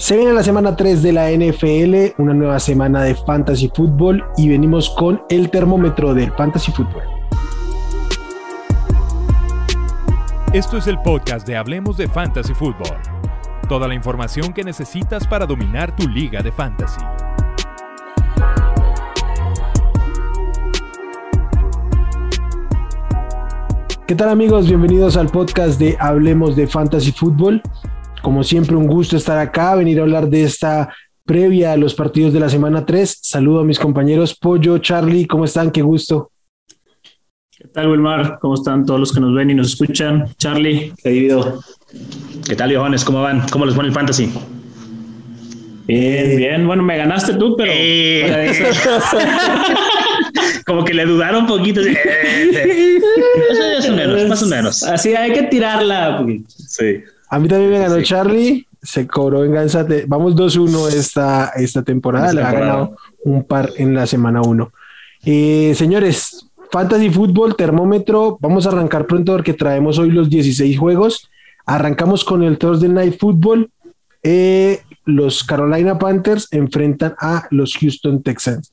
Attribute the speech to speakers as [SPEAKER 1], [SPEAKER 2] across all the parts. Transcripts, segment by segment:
[SPEAKER 1] Se viene la semana 3 de la NFL, una nueva semana de Fantasy Football y venimos con el termómetro del Fantasy Football.
[SPEAKER 2] Esto es el podcast de Hablemos de Fantasy Football. Toda la información que necesitas para dominar tu liga de fantasy.
[SPEAKER 1] ¿Qué tal amigos? Bienvenidos al podcast de Hablemos de Fantasy Football. Como siempre, un gusto estar acá, venir a hablar de esta previa a los partidos de la semana 3. Saludo a mis compañeros Pollo, Charlie, ¿cómo están? Qué gusto.
[SPEAKER 3] ¿Qué tal, Wilmar? ¿Cómo están todos los que nos ven y nos escuchan? Charlie, querido.
[SPEAKER 4] ¿Qué tal, Johannes? ¿Cómo van? ¿Cómo les pone el fantasy?
[SPEAKER 3] Bien, bien. Bueno, me ganaste tú, pero. Eh.
[SPEAKER 4] Como que le dudaron un poquito. Eh, más o menos, más o menos.
[SPEAKER 3] Así hay que tirarla.
[SPEAKER 1] Sí. A mí también me ganó Charlie, se cobró venganza. De, vamos 2-1 esta, esta temporada, le ha ganado un par en la semana 1. Eh, señores, Fantasy Fútbol, termómetro, vamos a arrancar pronto porque traemos hoy los 16 juegos. Arrancamos con el Thursday Night Football. Eh, los Carolina Panthers enfrentan a los Houston Texans.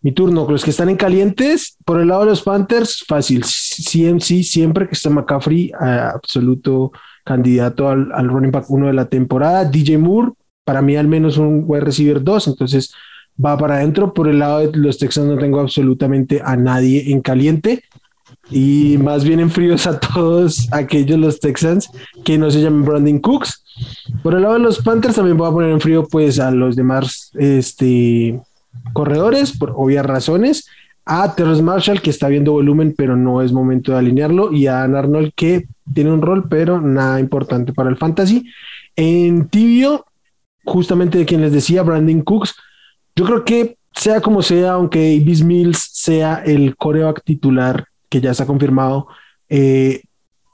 [SPEAKER 1] Mi turno, los que están en calientes, por el lado de los Panthers, fácil. CMC, siempre que está McCaffrey, absoluto candidato al, running back 1 de la temporada. DJ Moore, para mí al menos un wide receiver 2, entonces va para adentro. Por el lado de los Texans no tengo absolutamente a nadie en caliente y más bien en fríos a todos aquellos los Texans que no se llaman Brandon Cooks. Por el lado de los Panthers también voy a poner en frío pues a los demás este, corredores por obvias razones a Terrence Marshall, que está viendo volumen, pero no es momento de alinearlo, y a Arnold, que tiene un rol, pero nada importante para el fantasy. En tibio, justamente de quien les decía, Brandon Cooks, yo creo que sea como sea, aunque Davis Mills sea el coreback titular, que ya está confirmado, eh,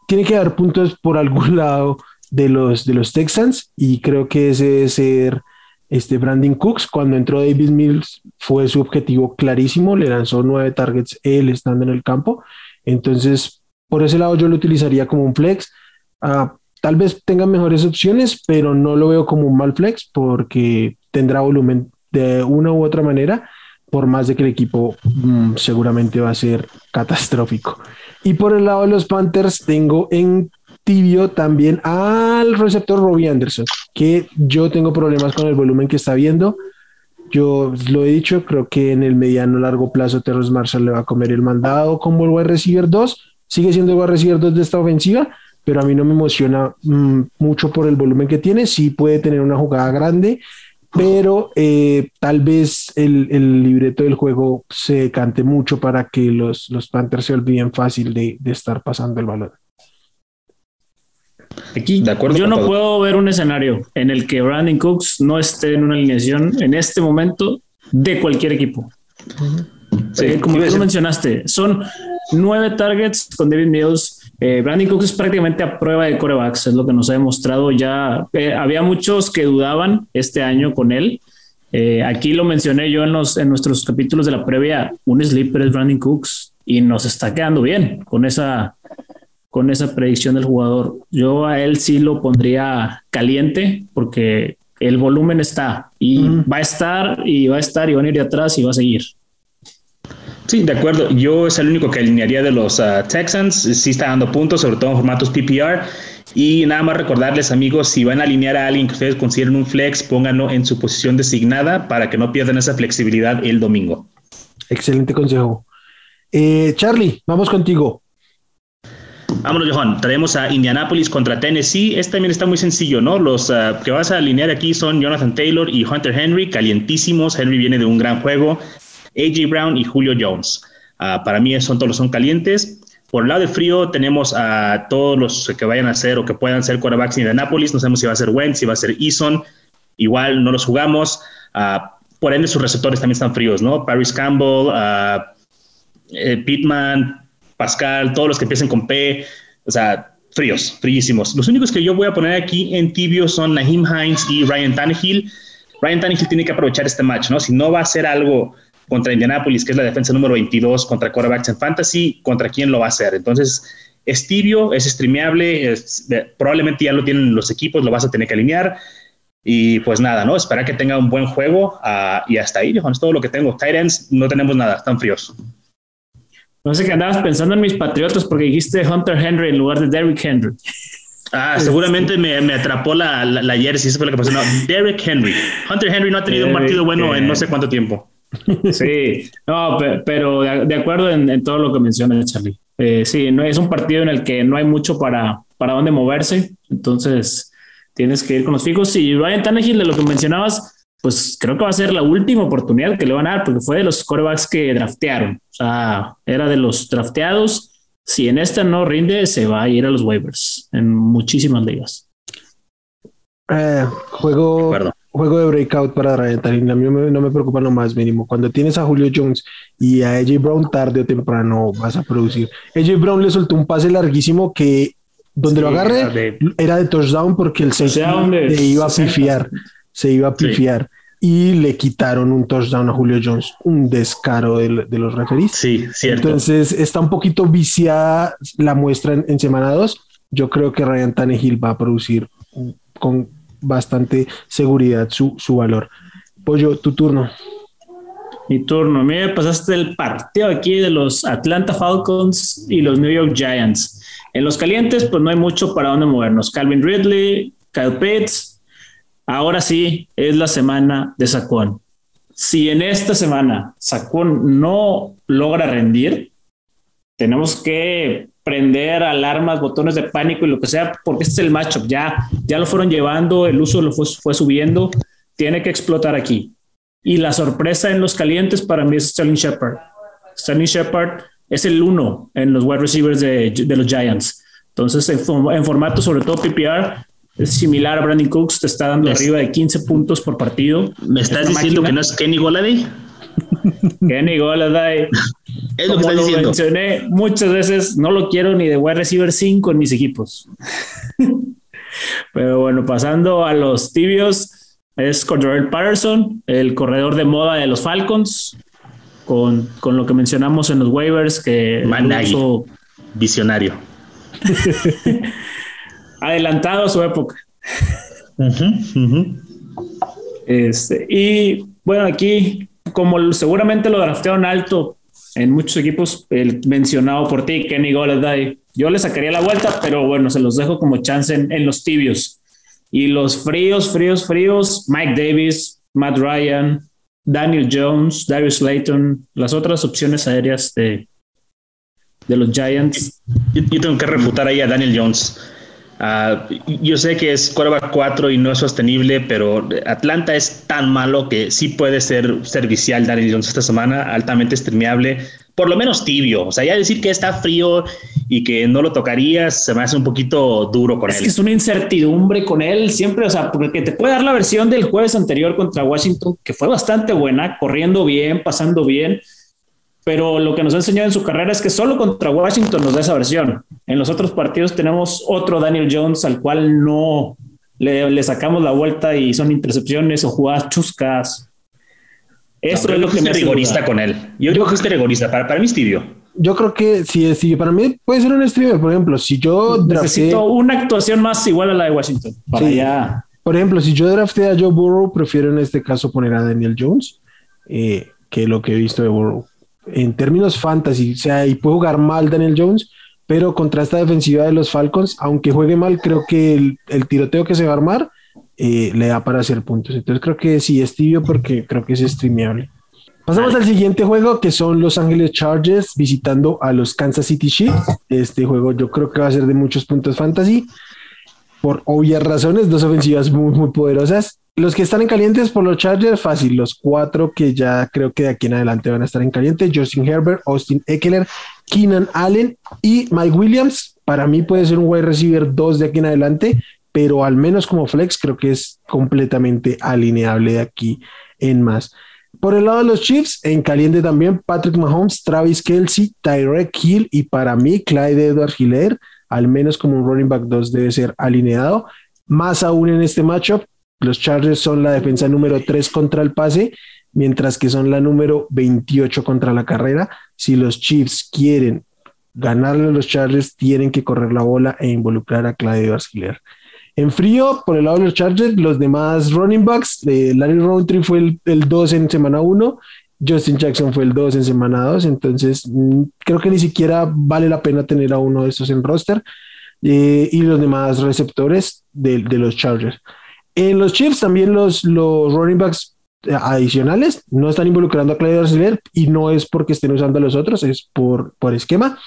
[SPEAKER 1] tiene que dar puntos por algún lado de los, de los Texans, y creo que ese debe ser este Brandon Cooks, cuando entró Davis Mills, fue su objetivo clarísimo, le lanzó nueve targets él estando en el campo. Entonces, por ese lado yo lo utilizaría como un flex. Ah, tal vez tenga mejores opciones, pero no lo veo como un mal flex porque tendrá volumen de una u otra manera, por más de que el equipo mm, seguramente va a ser catastrófico. Y por el lado de los Panthers, tengo en tibio también al receptor Robbie Anderson, que yo tengo problemas con el volumen que está viendo. Yo lo he dicho, creo que en el mediano largo plazo Terrence Marshall le va a comer el mandado como el wide receiver 2. Sigue siendo el wide receiver 2 de esta ofensiva, pero a mí no me emociona mm, mucho por el volumen que tiene. Sí puede tener una jugada grande, pero eh, tal vez el, el, libreto del juego se cante mucho para que los, los Panthers se olviden fácil de, de estar pasando el balón.
[SPEAKER 3] Aquí de acuerdo yo no puedo ver un escenario en el que Brandon Cooks no esté en una alineación en este momento de cualquier equipo. como tú mencionaste, son nueve targets con David Mills. Eh, Brandon Cooks es prácticamente a prueba de corebacks, es lo que nos ha demostrado ya. Eh, había muchos que dudaban este año con él. Eh, aquí lo mencioné yo en, los, en nuestros capítulos de la previa. Un sleeper es Brandon Cooks y nos está quedando bien con esa con esa predicción del jugador. Yo a él sí lo pondría caliente porque el volumen está y va a estar y va a estar y va a ir de atrás y va a seguir.
[SPEAKER 4] Sí, de acuerdo. Yo es el único que alinearía de los uh, Texans. Sí está dando puntos, sobre todo en formatos PPR. Y nada más recordarles, amigos, si van a alinear a alguien que ustedes consideren un flex, pónganlo en su posición designada para que no pierdan esa flexibilidad el domingo.
[SPEAKER 1] Excelente consejo. Eh, Charlie, vamos contigo.
[SPEAKER 4] Vámonos, Johan. Traemos a Indianapolis contra Tennessee. Este también está muy sencillo, ¿no? Los ah, que vas a alinear aquí son Jonathan Taylor y Hunter Henry, calientísimos. Henry viene de un gran juego. AJ Brown y Julio Jones. Ah, para mí son todos son calientes. Por el lado de frío tenemos a todos los que vayan a ser o que puedan ser quarterbacks de Indianapolis. No sabemos si va a ser Wentz, si va a ser Eason. Igual no los jugamos. Ah, por ende, sus receptores también están fríos, ¿no? Paris Campbell, eh, Pittman, Pascal, todos los que empiecen con P, o sea, fríos, fríísimos. Los únicos que yo voy a poner aquí en tibio son Naheem Hines y Ryan Tannehill. Ryan Tannehill tiene que aprovechar este match, ¿no? Si no va a hacer algo contra Indianapolis, que es la defensa número 22 contra quarterbacks en fantasy, ¿contra quién lo va a hacer? Entonces, es tibio, es streameable, probablemente ya lo tienen los equipos, lo vas a tener que alinear. Y pues nada, ¿no? Espera que tenga un buen juego uh, y hasta ahí, Johan, es todo lo que tengo. Titans no tenemos nada, están fríos.
[SPEAKER 3] No sé qué andabas pensando en mis patriotas porque dijiste Hunter Henry en lugar de Derrick Henry.
[SPEAKER 4] Ah, seguramente me, me atrapó la, la, la, jersey, eso fue lo que pasó. No, Derrick Henry. Hunter Henry no ha tenido un partido bueno en no sé cuánto tiempo.
[SPEAKER 3] Sí, no, pero de, acuerdo en, en, todo lo que menciona Charlie. Eh, sí, no, es un partido en el que no hay mucho para, para dónde moverse, entonces tienes que ir con los fijos. Y Ryan Tannehill, de lo que mencionabas, pues creo que va a ser la última oportunidad que le van a dar, porque fue de los corebacks que draftearon. O sea, era de los drafteados. Si en esta no rinde, se va a ir a los waivers en muchísimas ligas.
[SPEAKER 1] Eh, juego, juego de breakout para Ryan. A mí no me preocupa lo más mínimo. Cuando tienes a Julio Jones y a AJ Brown, tarde o temprano vas a producir. AJ Brown le soltó un pase larguísimo que donde lo agarre era de, era de, touchdown porque el safety se iba a pifiar, se iba a pifiar. Y le quitaron un touchdown a Julio Jones, un descaro de, de los referees.
[SPEAKER 4] Sí, cierto.
[SPEAKER 1] Entonces está un poquito viciada la muestra en, en semana 2. Yo creo que Ryan Tannehill va a producir con bastante seguridad su, su valor. Pollo, tu turno.
[SPEAKER 3] Mi turno. Me pasaste el partido aquí de los Atlanta Falcons y los New York Giants. En los calientes, pues no hay mucho para dónde movernos. Calvin Ridley, Kyle Pitts. Ahora sí, es la semana de Saquon. Si en esta semana Saquon no logra rendir, tenemos que prender alarmas, botones de pánico y lo que sea, porque este es el matchup. Ya, ya lo fueron llevando, el uso lo fue, fue subiendo. Tiene que explotar aquí. Y la sorpresa en los calientes para mí es Sterling Shepard. Sterling Shepard es el uno en los wide receivers de, los Giants. Entonces, en, en, formato, sobre todo PPR, es similar a Brandon Cooks, te está dando es, arriba de 15 puntos por partido.
[SPEAKER 4] ¿Me estás diciendo máquina. que no es Kenny Goladay?
[SPEAKER 3] Kenny Goladay.
[SPEAKER 4] es lo que estás
[SPEAKER 3] lo
[SPEAKER 4] diciendo.
[SPEAKER 3] mencioné muchas veces, no lo quiero ni de wide receiver 5 en mis equipos. Pero bueno, pasando a los tibios, es Cordell Patterson, el corredor de moda de los Falcons, con, con lo que mencionamos en los waivers, que
[SPEAKER 4] uso... visionario.
[SPEAKER 3] Adelantado a su época. Uh -huh, uh -huh. Este, y bueno, aquí, como seguramente lo draftearon alto en muchos equipos, el mencionado por ti, Kenny Golladay, yo le sacaría la vuelta, pero bueno, se los dejo como chance en, en los tibios. Y los fríos, fríos, fríos, Mike Davis, Matt Ryan, Daniel Jones, Darius Slayton, las otras opciones aéreas de, de los Giants.
[SPEAKER 4] Yo, yo, tengo que refutar ahí a Daniel Jones. Uh, yo sé que es quarterback 4 y no es sostenible, pero Atlanta es tan malo que sí puede ser servicial Daniel Jones esta semana, altamente streameable, por lo menos tibio. O sea, ya decir que está frío y que no lo tocarías se me hace un poquito duro con
[SPEAKER 3] es
[SPEAKER 4] él.
[SPEAKER 3] Que es una incertidumbre con él siempre, o sea, porque te puede dar la versión del jueves anterior contra Washington, que fue bastante buena, corriendo bien, pasando bien, pero lo que nos ha enseñado en su carrera es que solo contra Washington nos da esa versión. En los otros partidos tenemos otro Daniel Jones al cual no le, le sacamos la vuelta y son intercepciones o jugadas chuscas.
[SPEAKER 4] Eso no, es lo que me rigorista con él. Yo creo que es rigorista. Para, para mí es tibio.
[SPEAKER 1] Yo creo que es tibio. Para mí puede ser un streamer. Por ejemplo, si yo
[SPEAKER 3] necesito drafté... una actuación más igual a la de Washington. Para sí. ya.
[SPEAKER 1] Por ejemplo, si yo drafté a Joe Burrow, prefiero en este caso poner a Daniel Jones eh, que lo que he visto de Burrow en términos fantasy, o sea, y puede jugar mal Daniel Jones, pero contra esta defensiva de los Falcons, aunque juegue mal, creo que el, el tiroteo que se va a armar eh, le da para hacer puntos. Entonces creo que sí es tibio porque creo que es streameable. Pasamos al siguiente juego que son Los Ángeles Chargers visitando a los Kansas City Chiefs. Este juego yo creo que va a ser de muchos puntos fantasy por obvias razones, dos ofensivas muy, muy poderosas. Los que están en calientes por los Chargers, fácil. Los cuatro que ya creo que de aquí en adelante van a estar en caliente: Justin Herbert, Austin Eckler, Keenan Allen y Mike Williams. Para mí puede ser un wide receiver dos de aquí en adelante, pero al menos como flex creo que es completamente alineable de aquí en más. Por el lado de los Chiefs, en caliente también Patrick Mahomes, Travis Kelsey, Tyrek Hill y para mí Clyde Edward Hiller, al menos como un running back 2 debe ser alineado. Más aún en este matchup, los Chargers son la defensa número 3 contra el pase, mientras que son la número 28 contra la carrera. Si los Chiefs quieren ganarle a los Chargers, tienen que correr la bola e involucrar a Clyde Hiller. En frío, por el lado de los Chargers, los demás running backs, eh, Larry Roundtree fue el 2 en semana 1, Justin Jackson fue el 2 en semana 2, entonces mm, creo que ni siquiera vale la pena tener a uno de estos en roster. Eh, y los demás receptores de, los Chargers. En los Chiefs también los, los running backs eh, adicionales no están involucrando a Clyde Arcelor y no es porque estén usando a los otros, es por, por esquema.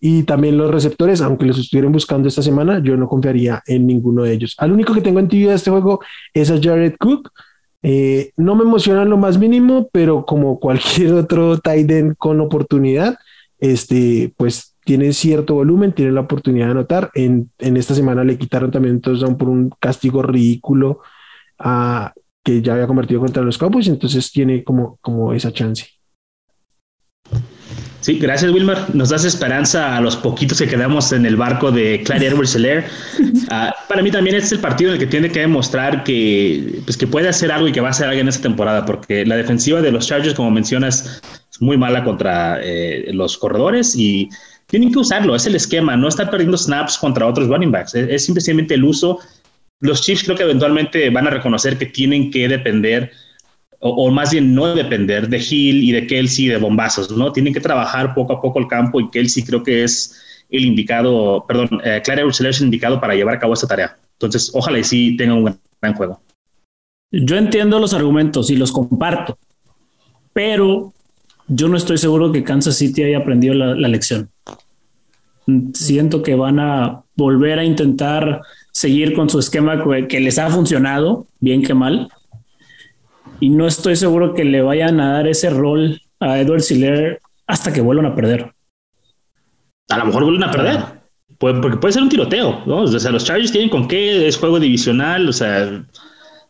[SPEAKER 1] Y también los receptores, aunque los estuvieran buscando esta semana, yo no confiaría en ninguno de ellos. Al único que tengo en tibia de este juego es a Jared Cook. Eh, no me emociona lo más mínimo, pero como cualquier otro tight end con oportunidad, este, pues tiene cierto volumen, tiene la oportunidad de anotar. En, en esta semana le quitaron también entonces por un castigo ridículo a, que ya había convertido contra los Cowboys, entonces tiene como, como esa chance.
[SPEAKER 4] Sí, gracias Wilmar. Nos das esperanza a los poquitos que quedamos en el barco de Clyde Edwards Hilaire. Ah, para mí también este es el partido en el que tiene que demostrar que, pues, que puede hacer algo y que va a hacer algo en esta temporada, porque la defensiva de los Chargers, como mencionas, es muy mala contra eh, los corredores y tienen que usarlo. Es el esquema, no estar perdiendo snaps contra otros running backs. Es, es simplemente el uso los Chiefs creo que eventualmente van a reconocer que tienen que depender, o, más bien no depender de Hill y de Kelsey de bombazos, ¿no? Tienen que trabajar poco a poco el campo y Kelsey creo que es el indicado, perdón, eh, Clara es el indicado para llevar a cabo esta tarea. Entonces, ojalá y sí tenga un gran juego.
[SPEAKER 3] Yo entiendo los argumentos y los comparto, pero yo no estoy seguro que Kansas City haya aprendido la lección. Siento que van a volver a intentar seguir con su esquema que les ha funcionado, bien que mal. Y no estoy seguro que le vayan a dar ese rol a Edward Siller hasta que vuelvan a perder.
[SPEAKER 4] A lo mejor vuelven a perder. porque puede ser un tiroteo, ¿no? O sea, los Chargers tienen con qué, es juego divisional, o sea...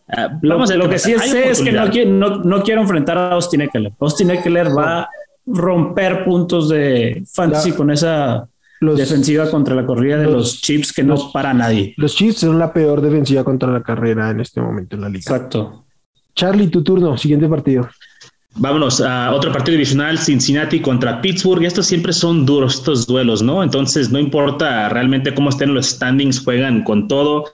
[SPEAKER 3] Ah, vamos lo, a lo que sí sé es que no, no, quiero enfrentar a Austin Eckler. Austin Eckler va a romper puntos de fantasy con esa defensiva contra la corrida de los, Chiefs que no para nadie.
[SPEAKER 1] Los Chiefs son la peor defensiva contra la carrera en este momento en la liga.
[SPEAKER 3] Exacto.
[SPEAKER 1] Charlie, tu turno, siguiente partido.
[SPEAKER 4] Vámonos a otro partido divisional, Cincinnati contra Pittsburgh. Estos siempre son duros, estos duelos, ¿no? Entonces, no importa realmente cómo estén los standings, juegan con todo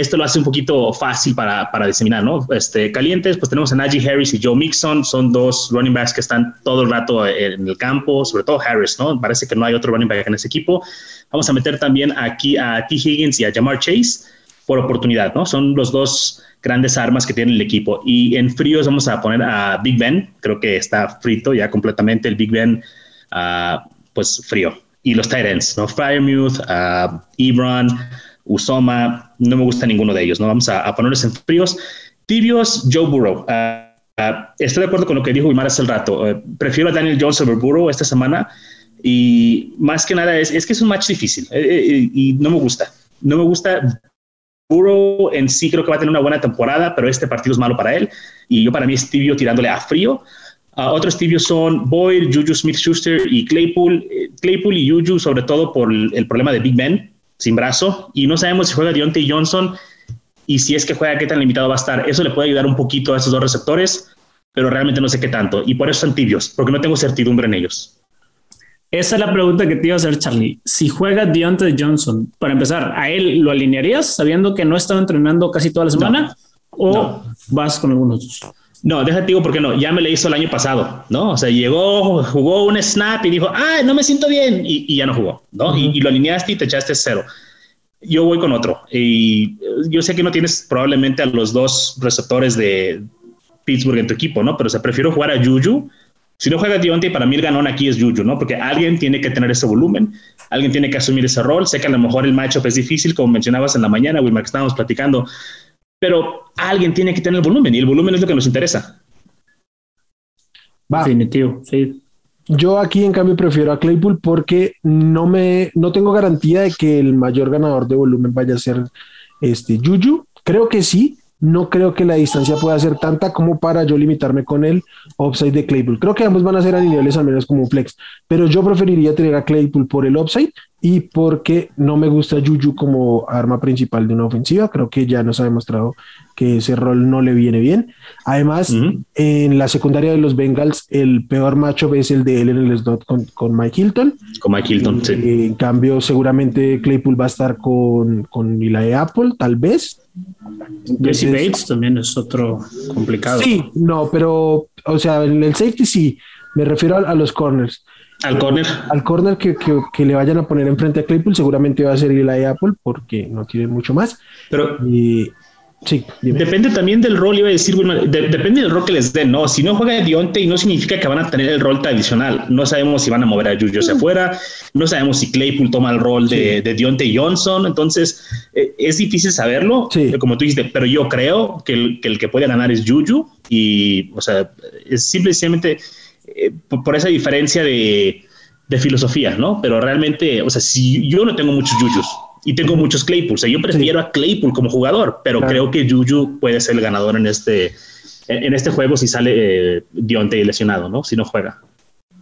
[SPEAKER 4] esto lo hace un poquito fácil para, para diseminar, ¿no? Este, calientes, pues tenemos a Najee Harris y Joe Mixon, son dos running backs que están todo el rato en el campo, sobre todo Harris, ¿no? Parece que no hay otro running back en ese equipo. Vamos a meter también aquí a T. Higgins y a Jamar Chase por oportunidad, ¿no? Son los dos grandes armas que tiene el equipo. Y en fríos vamos a poner a Big Ben, creo que está frito ya completamente el Big Ben, uh, pues frío. Y los Titans, ¿no? Firemouth, uh, Ebron, Usoma, no me gusta ninguno de ellos, ¿no? Vamos a, ponerles en fríos. Tibios, Joe Burrow. Ah, ah, estoy de acuerdo con lo que dijo Guimar hace el rato. Eh, prefiero a Daniel Jones sobre Burrow esta semana y más que nada es, que es un match difícil eh, eh, y no me gusta. No me gusta. Burrow en sí creo que va a tener una buena temporada, pero este partido es malo para él y yo para mí es tibio tirándole a frío. Uh, otros tibios son Boyd, Juju Smith-Schuster y Claypool. Claypool y Juju sobre todo por el problema de Big Ben sin brazo y no sabemos si juega Deontay Johnson y si es que juega, qué tan limitado va a estar. Eso le puede ayudar un poquito a esos dos receptores, pero realmente no sé qué tanto. Y por eso son tibios, porque no tengo certidumbre en ellos.
[SPEAKER 3] Esa es la pregunta que te iba a hacer, Charlie. Si juega Deontay Johnson, para empezar, ¿a él lo alinearías sabiendo que no estaba entrenando casi toda la semana? ¿O vas con algunos
[SPEAKER 4] No, déjate digo por qué no. Ya me le hizo el año pasado, ¿no? O sea, llegó, jugó un snap y dijo, ah, no me siento bien. Y, ya no jugó, ¿no? y, y, lo alineaste y te echaste cero yo voy con otro. Y yo sé que no tienes probablemente a los dos receptores de Pittsburgh en tu equipo, ¿no? Pero se prefiero jugar a Juju. Si no juega Dionte, para mí el ganón aquí es Juju, ¿no? Porque alguien tiene que tener ese volumen, alguien tiene que asumir ese rol. Sé que a lo mejor el matchup es difícil, como mencionabas en la mañana, Wilmar, que estábamos platicando, pero alguien tiene que tener el volumen y el volumen es lo que nos interesa.
[SPEAKER 3] Definitivo, sí.
[SPEAKER 1] Yo aquí en cambio prefiero a Claypool porque no me no tengo garantía de que el mayor ganador de volumen vaya a ser este Juju. Creo que sí, no creo que la distancia pueda ser tanta como para yo limitarme con el upside de Claypool. Creo que ambos van a ser a niveles al menos como flex, pero yo preferiría tener a Claypool por el upside y porque no me gusta Juju como arma principal de una ofensiva. Creo que ya nos ha demostrado que ese rol no le viene bien. Además, en la secundaria de los Bengals, el peor macho es el de él en el slot con, Mike Hilton.
[SPEAKER 4] Con Mike Hilton, sí.
[SPEAKER 1] En cambio, seguramente Claypool va a estar con, con de Apple, tal vez.
[SPEAKER 3] Jesse Bates también es otro complicado.
[SPEAKER 1] Sí, no, pero, o sea, en el safety sí, me refiero a los corners.
[SPEAKER 4] Al corner.
[SPEAKER 1] Al corner que, que, le vayan a poner enfrente a Claypool, seguramente va a ser de Apple porque no tiene mucho más.
[SPEAKER 4] Pero sí, depende también del rol, iba a decir, bueno, depende del rol que les den, ¿no? Si no juega de y no significa que van a tener el rol tradicional. No sabemos si van a mover a Juju hacia afuera, no sabemos si Claypool toma el rol de, de Dionte Johnson, entonces eh, es difícil saberlo, sí. como tú dijiste, pero yo creo que el, que el que puede ganar es Juju y, o sea, es simplemente eh, por, esa diferencia de, filosofía, ¿no? Pero realmente, o sea, si yo no tengo muchos Jujus y tengo muchos Claypool, o sea, yo prefiero a Claypool como jugador, pero creo que Juju puede ser el ganador en este, en este juego si sale eh, Dionte lesionado, ¿no? Si no juega.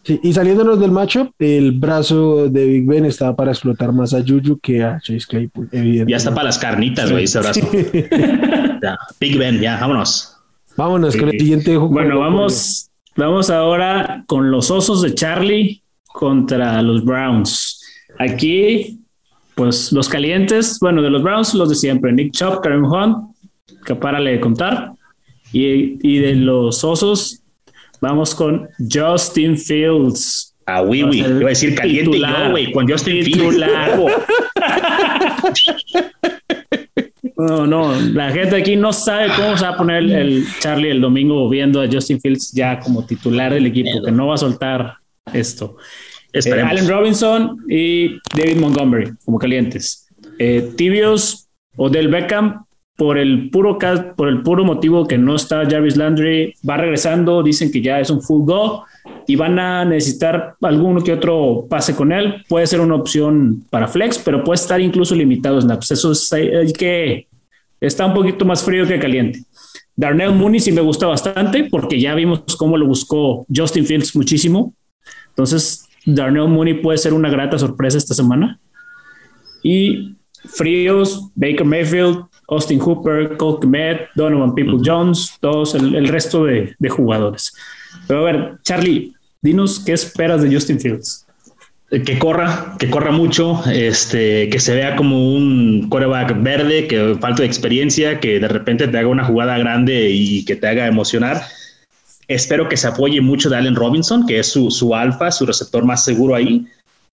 [SPEAKER 1] Sí, y saliéndonos del macho, el brazo de Big Ben estaba para explotar más a Juju que a Chase Claypool,
[SPEAKER 4] evidentemente. Ya está para las carnitas, güey, ese brazo. Big Ben, ya, vámonos.
[SPEAKER 1] Vámonos con el siguiente
[SPEAKER 3] juego. Bueno, vamos Vamos ahora con los osos de Charlie contra los Browns. Aquí, pues los calientes, bueno, de los Browns, los de siempre, Nick Chubb, Karen Hunt, que párale de contar. Y, y, de los osos, vamos con Justin Fields.
[SPEAKER 4] Ah, oui. Iba a decir caliente yo, güey, con Justin Fields.
[SPEAKER 3] No, no, la gente aquí no sabe cómo se va a poner el, Charlie el domingo viendo a Justin Fields ya como titular del equipo, que no va a soltar esto. Eh, Allen Robinson y David Montgomery como calientes. Eh, tibios o del Beckham por el puro por el puro motivo que no está Jarvis Landry, va regresando, dicen que ya es un full go y van a necesitar alguno que otro pase con él. Puede ser una opción para flex, pero puede estar incluso limitado snaps. Eso es, hay que Está un poquito más frío que caliente. Darnell Mooney sí me gusta bastante porque ya vimos cómo lo buscó Justin Fields muchísimo. Entonces, Darnell Mooney puede ser una grata sorpresa esta semana. Y fríos, Baker Mayfield, Austin Hooper, Cole Kmet, Donovan People Jones, todos el, resto de, de, jugadores. Pero a ver, Charlie, dinos qué esperas de Justin Fields
[SPEAKER 4] que corra, que corra mucho, este, que se vea como un coreback verde, que falta de experiencia, que de repente te haga una jugada grande y que te haga emocionar. Espero que se apoye mucho de Allen Robinson, que es su, su alfa, su receptor más seguro ahí.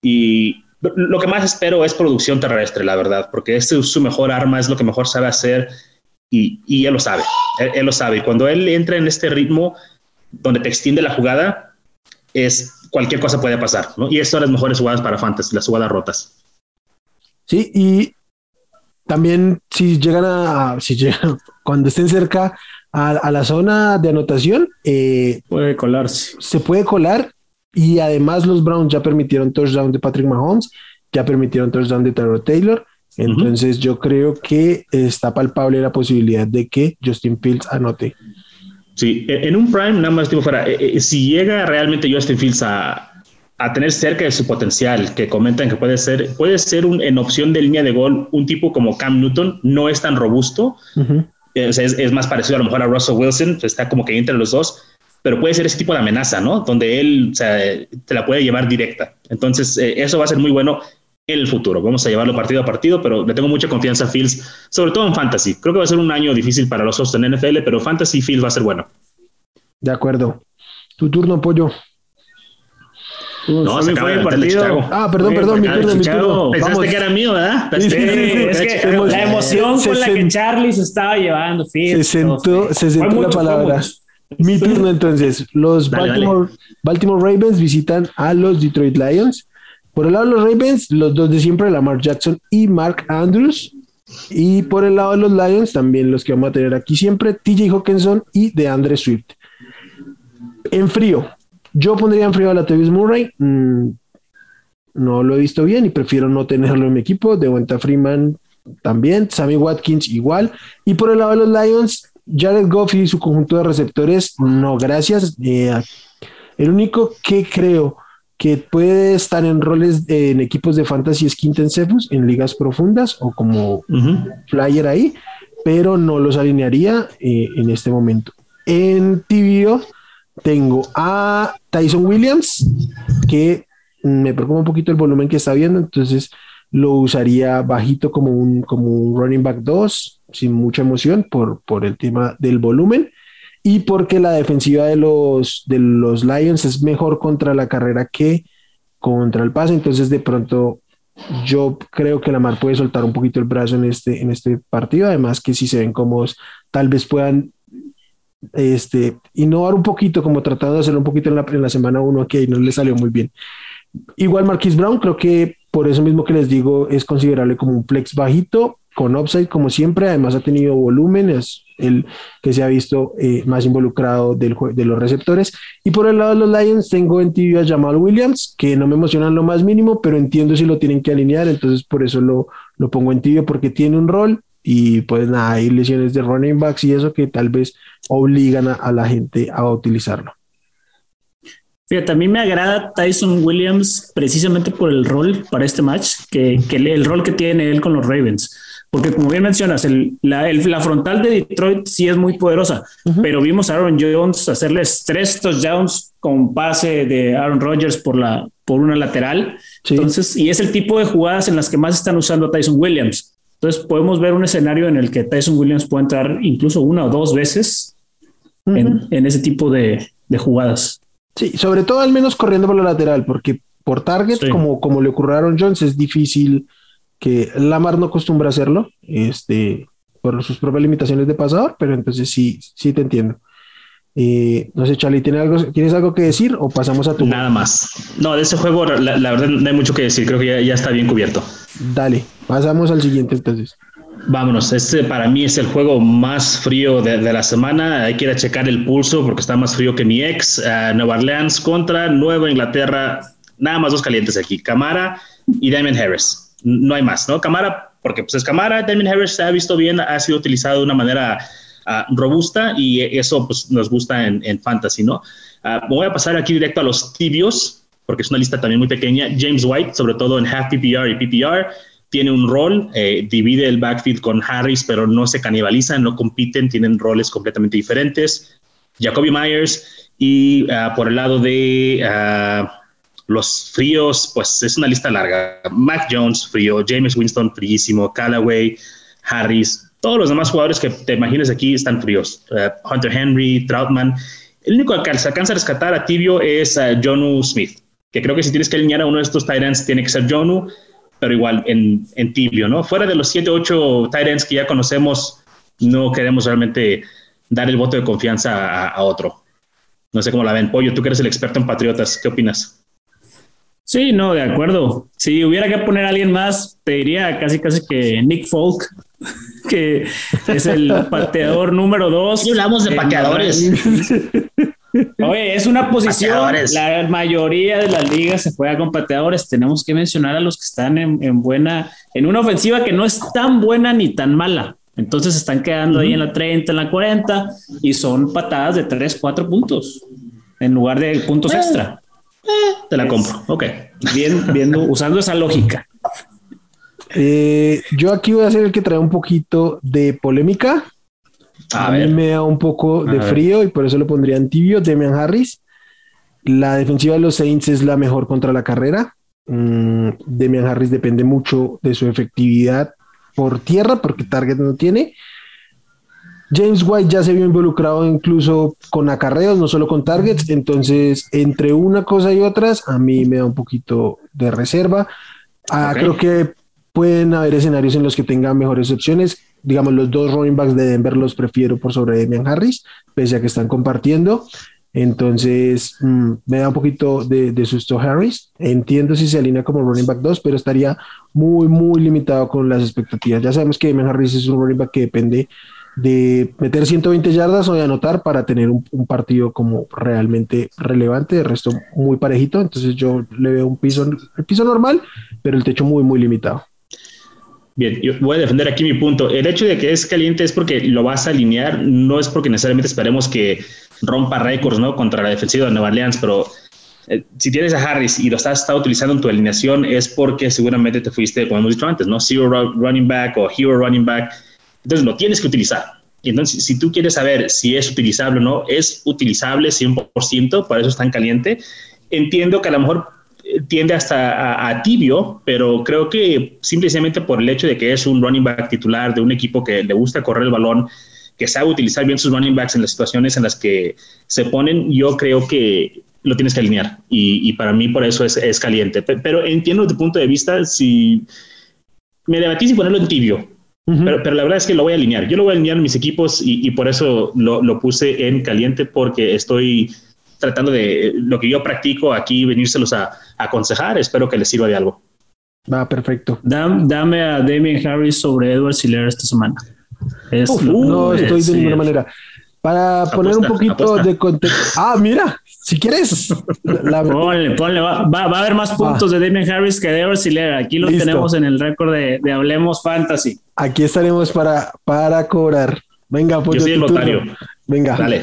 [SPEAKER 4] Y lo que más espero es producción terrestre, la verdad, porque este es su mejor arma, es lo que mejor sabe hacer y, y él lo sabe, él, él lo sabe. Y cuando él entra en este ritmo donde te extiende la jugada, es cualquier cosa puede pasar, ¿no? Y estas son las mejores jugadas para Fantasy, las jugadas rotas.
[SPEAKER 1] Sí, y también si llegan a, si llegan, cuando estén cerca a, la zona de anotación, eh,
[SPEAKER 3] puede colarse.
[SPEAKER 1] Se puede colar y además los Browns ya permitieron touchdown de Patrick Mahomes, ya permitieron touchdown de Tyrod Taylor. Entonces yo creo que está palpable la posibilidad de que Justin Fields anote.
[SPEAKER 4] Sí, en un prime, nada más tipo fuera, eh, eh, si llega realmente Justin Fields a, a, tener cerca de su potencial, que comentan que puede ser, puede ser un, en opción de línea de gol un tipo como Cam Newton, no es tan robusto, eh, es, es, más parecido a lo mejor a Russell Wilson, está como que entre los dos, pero puede ser ese tipo de amenaza, ¿no? Donde él o sea, te la puede llevar directa. Entonces, eso va a ser muy bueno en el futuro. Vamos a llevarlo partido a partido, pero le tengo mucha confianza a Fields, sobre todo en Fantasy. Creo que va a ser un año difícil para los otros en NFL, pero Fantasy Fields va a ser bueno.
[SPEAKER 1] De acuerdo. Tu turno, pollo.
[SPEAKER 3] No, se fue el partido.
[SPEAKER 1] Ah, perdón, perdón, mi turno, mi turno.
[SPEAKER 4] Pensaste que era mío, ¿verdad?
[SPEAKER 3] Sí, sí, es que la emoción con la que Charlie se estaba llevando.
[SPEAKER 1] se sentó, se sentó la palabra. Mi turno entonces. Los Baltimore, Baltimore Ravens visitan a los Detroit Lions. Por el lado de los Ravens, los dos de siempre, Lamar Jackson y Mark Andrews. Y por el lado de los Lions, también los que vamos a tener aquí siempre, TJ Hawkinson y DeAndre Swift. En frío, yo pondría en frío a la Tevis Murray. Mm, no lo he visto bien y prefiero no tenerlo en mi equipo. De vuelta Freeman también. Sammy Watkins igual. Y por el lado de los Lions, Jared Goff y su conjunto de receptores, no, gracias. Eh, el único que creo que puede estar en roles en equipos de fantasy Skinten Cephus en ligas profundas o como flyer ahí, pero no los alinearía eh, en este momento. En tibio tengo a Tyson Williams, que me preocupa un poquito el volumen que está viendo, entonces lo usaría bajito como un, como un running back 2, sin mucha emoción por, por el tema del volumen y porque la defensiva de los, de los Lions es mejor contra la carrera que contra el pase. Entonces, de pronto, yo creo que Lamar puede soltar un poquito el brazo en este, en este partido. Además, que si se ven cómodos, tal vez puedan este, innovar un poquito, como tratando de hacerlo un poquito en la, en la semana 1, que no le salió muy bien. Igual Marquis Brown, creo que por eso mismo que les digo, es considerable como un flex bajito, con upside como siempre. Además, ha tenido volumen, es el que se ha visto eh, más involucrado del de los receptores. Y por el lado de los Lions, tengo en tibio a Jamal Williams, que no me emocionan lo más mínimo, pero entiendo si lo tienen que alinear, entonces por eso lo, lo pongo en tibio, porque tiene un rol y pues nada, hay lesiones de running backs y eso que tal vez obligan a, la gente a utilizarlo.
[SPEAKER 3] Fíjate, a me agrada Tyson Williams precisamente por el rol para este match, que, que el rol que tiene él con los Ravens porque como bien mencionas, el, la, la, frontal de Detroit sí es muy poderosa, pero vimos a Aaron Jones hacerles tres touchdowns con pase de Aaron Rodgers por, la, por una lateral. Entonces, y es el tipo de jugadas en las que más están usando a Tyson Williams. Entonces, podemos ver un escenario en el que Tyson Williams puede entrar incluso una o dos veces en, en, ese tipo de, de, jugadas.
[SPEAKER 1] Sí, sobre todo al menos corriendo por la lateral, porque por target, como, como le ocurrió a Aaron Jones, es difícil que Lamar no acostumbra hacerlo, este, por sus propias limitaciones de pasador, pero entonces sí, sí te entiendo. Eh, no sé, Charlie, ¿tienes algo, ¿tienes algo que decir o pasamos a tu?
[SPEAKER 4] Nada más. No, de ese juego, la, verdad, no hay mucho que decir. Creo que ya, está bien cubierto.
[SPEAKER 1] Dale, pasamos al siguiente entonces.
[SPEAKER 4] Vámonos, este para mí es el juego más frío de, la semana. Hay que ir a checar el pulso porque está más frío que mi ex. Nueva Orleans contra Nueva Inglaterra. Nada más dos calientes aquí: Camara y Damon Harris no hay más, ¿no? Camara, porque pues es Camara, Damien Harris se ha visto bien, ha sido utilizado de una manera uh, robusta y eso pues nos gusta en, fantasy, ¿no? Uh, voy a pasar aquí directo a los tibios, porque es una lista también muy pequeña. James White, sobre todo en half PPR y PPR, tiene un rol, eh, divide el backfield con Harris, pero no se canibalizan, no compiten, tienen roles completamente diferentes. Jacoby Myers y uh, por el lado de los fríos, pues es una lista larga. Mac Jones, frío. James Winston, fríísimo. Callaway, Harris. Todos los demás jugadores que te imagines aquí están fríos. Uh, Hunter Henry, Troutman. El único que se alcanza a rescatar a tibio es uh, Jonu Smith, que creo que si tienes que alinear a uno de estos Titans tiene que ser Jonu, pero igual en, en tibio, ¿no? Fuera de los 7, 8 Titans que ya conocemos, no queremos realmente dar el voto de confianza a, a otro. No sé cómo la ven. Pollo, tú que eres el experto en Patriotas, ¿qué opinas?
[SPEAKER 3] Sí, no, de acuerdo. Si hubiera que poner a alguien más, te diría casi casi que Nick Folk, que es el pateador número dos.
[SPEAKER 4] Y hablamos de pateadores.
[SPEAKER 3] Oye, es una posición. La mayoría de las ligas se juega con pateadores. Tenemos que mencionar a los que están en, buena, en una ofensiva que no es tan buena ni tan mala. Entonces están quedando ahí en la 30, en la 40 y son patadas de 3, 4 puntos en lugar de puntos eh, extra
[SPEAKER 4] te la compro. Ok.
[SPEAKER 3] Bien, viendo, usando esa lógica.
[SPEAKER 1] Eh, yo aquí voy a ser el que trae un poquito de polémica. A, mí me da un poco de frío y por eso lo pondría en tibio. Demian Harris. La defensiva de los Saints es la mejor contra la carrera. Mm, Demian Harris depende mucho de su efectividad por tierra porque Target no tiene. James White ya se vio involucrado incluso con acarreos, no solo con targets, entonces entre una cosa y otras a mí me da un poquito de reserva. Ah, creo que pueden haber escenarios en los que tengan mejores opciones. Digamos, los dos running backs de Denver los prefiero por sobre Demian Harris, pese a que están compartiendo. Entonces, mm, me da un poquito de, de, susto Harris. Entiendo si se alinea como running back 2, pero estaría muy, muy limitado con las expectativas. Ya sabemos que Demian Harris es un running back que depende de meter 120 yardas o de anotar para tener un, partido como realmente relevante, de resto muy parejito, entonces yo le veo un piso, el piso normal, pero el techo muy, muy limitado.
[SPEAKER 4] Bien, yo voy a defender aquí mi punto. El hecho de que es caliente es porque lo vas a alinear, no es porque necesariamente esperemos que rompa récords, ¿no? Contra la defensiva de Nueva Orleans, pero eh, si tienes a Harris y lo estás, estado utilizando en tu alineación es porque seguramente te fuiste, como hemos dicho antes, ¿no? Zero running back o hero running back. Entonces lo tienes que utilizar. Entonces, si tú quieres saber si es utilizable o no, es utilizable 100%, para eso está en caliente. Entiendo que a lo mejor eh, tiende hasta a, tibio, pero creo que simplemente por el hecho de que es un running back titular de un equipo que le gusta correr el balón, que sabe utilizar bien sus running backs en las situaciones en las que se ponen, yo creo que lo tienes que alinear. Y, para mí por eso es, caliente. Pero entiendo tu punto de vista, si me debatí si ponerlo en tibio, pero, la verdad es que lo voy a alinear. Yo lo voy a alinear en mis equipos y, por eso lo, puse en caliente porque estoy tratando de lo que yo practico aquí, venírselos a, aconsejar. Espero que les sirva de algo.
[SPEAKER 1] Va, perfecto.
[SPEAKER 3] Dame, a Damien Harris sobre Edward Siller esta semana.
[SPEAKER 1] no estoy de ninguna manera. Para poner un poquito de contexto. Ah, mira, si quieres.
[SPEAKER 3] Ponle, ponle. Va, a haber más puntos de Damien Harris que de Edward Aquí lo tenemos en el récord de, Hablemos Fantasy.
[SPEAKER 1] Aquí estaremos para, para cobrar. Venga,
[SPEAKER 4] pues. Yo soy el notario.
[SPEAKER 1] Venga.
[SPEAKER 4] Dale.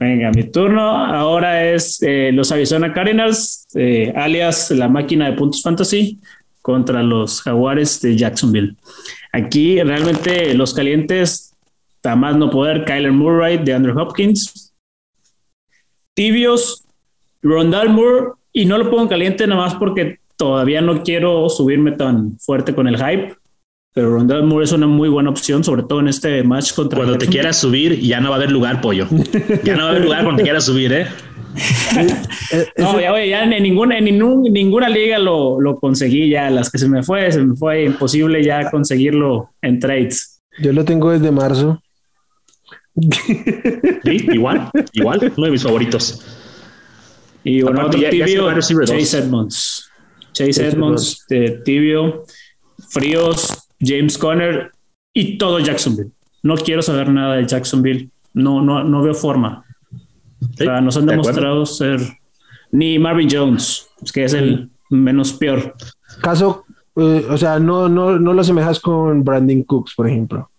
[SPEAKER 3] Venga, mi turno. Ahora es eh, los Arizona Cardinals, eh, alias la máquina de puntos fantasy, contra los Jaguares de Jacksonville. Aquí realmente los calientes, está más no poder, Kyler Murray de Andrew Hopkins, tibios, Rondal Moore, y no lo pongo en caliente nada más porque todavía no quiero subirme tan fuerte con el hype. Pero Rondal Moore es una muy buena opción, sobre todo en este match contra.
[SPEAKER 4] Cuando te quieras subir, ya no va a haber lugar, pollo. Ya no va a haber lugar cuando te quieras subir, ¿eh?
[SPEAKER 3] no, ya, ya en, ninguna, en ninguna liga lo, lo, conseguí ya. Las que se me fue, se me fue imposible ya conseguirlo en trades.
[SPEAKER 1] Yo lo tengo desde marzo.
[SPEAKER 4] Sí, igual, igual, uno de mis favoritos.
[SPEAKER 3] Y bueno, otro tibio, Chase Edmonds. Chase Edmonds, tibio, fríos, James Conner y todo Jacksonville. No quiero saber nada de Jacksonville. No, no, no veo forma. o sea, nos han demostrado ser ni Marvin Jones, que es el menos peor.
[SPEAKER 1] Caso, eh, o sea, no, no, no lo asemejas con Brandon Cooks, por ejemplo.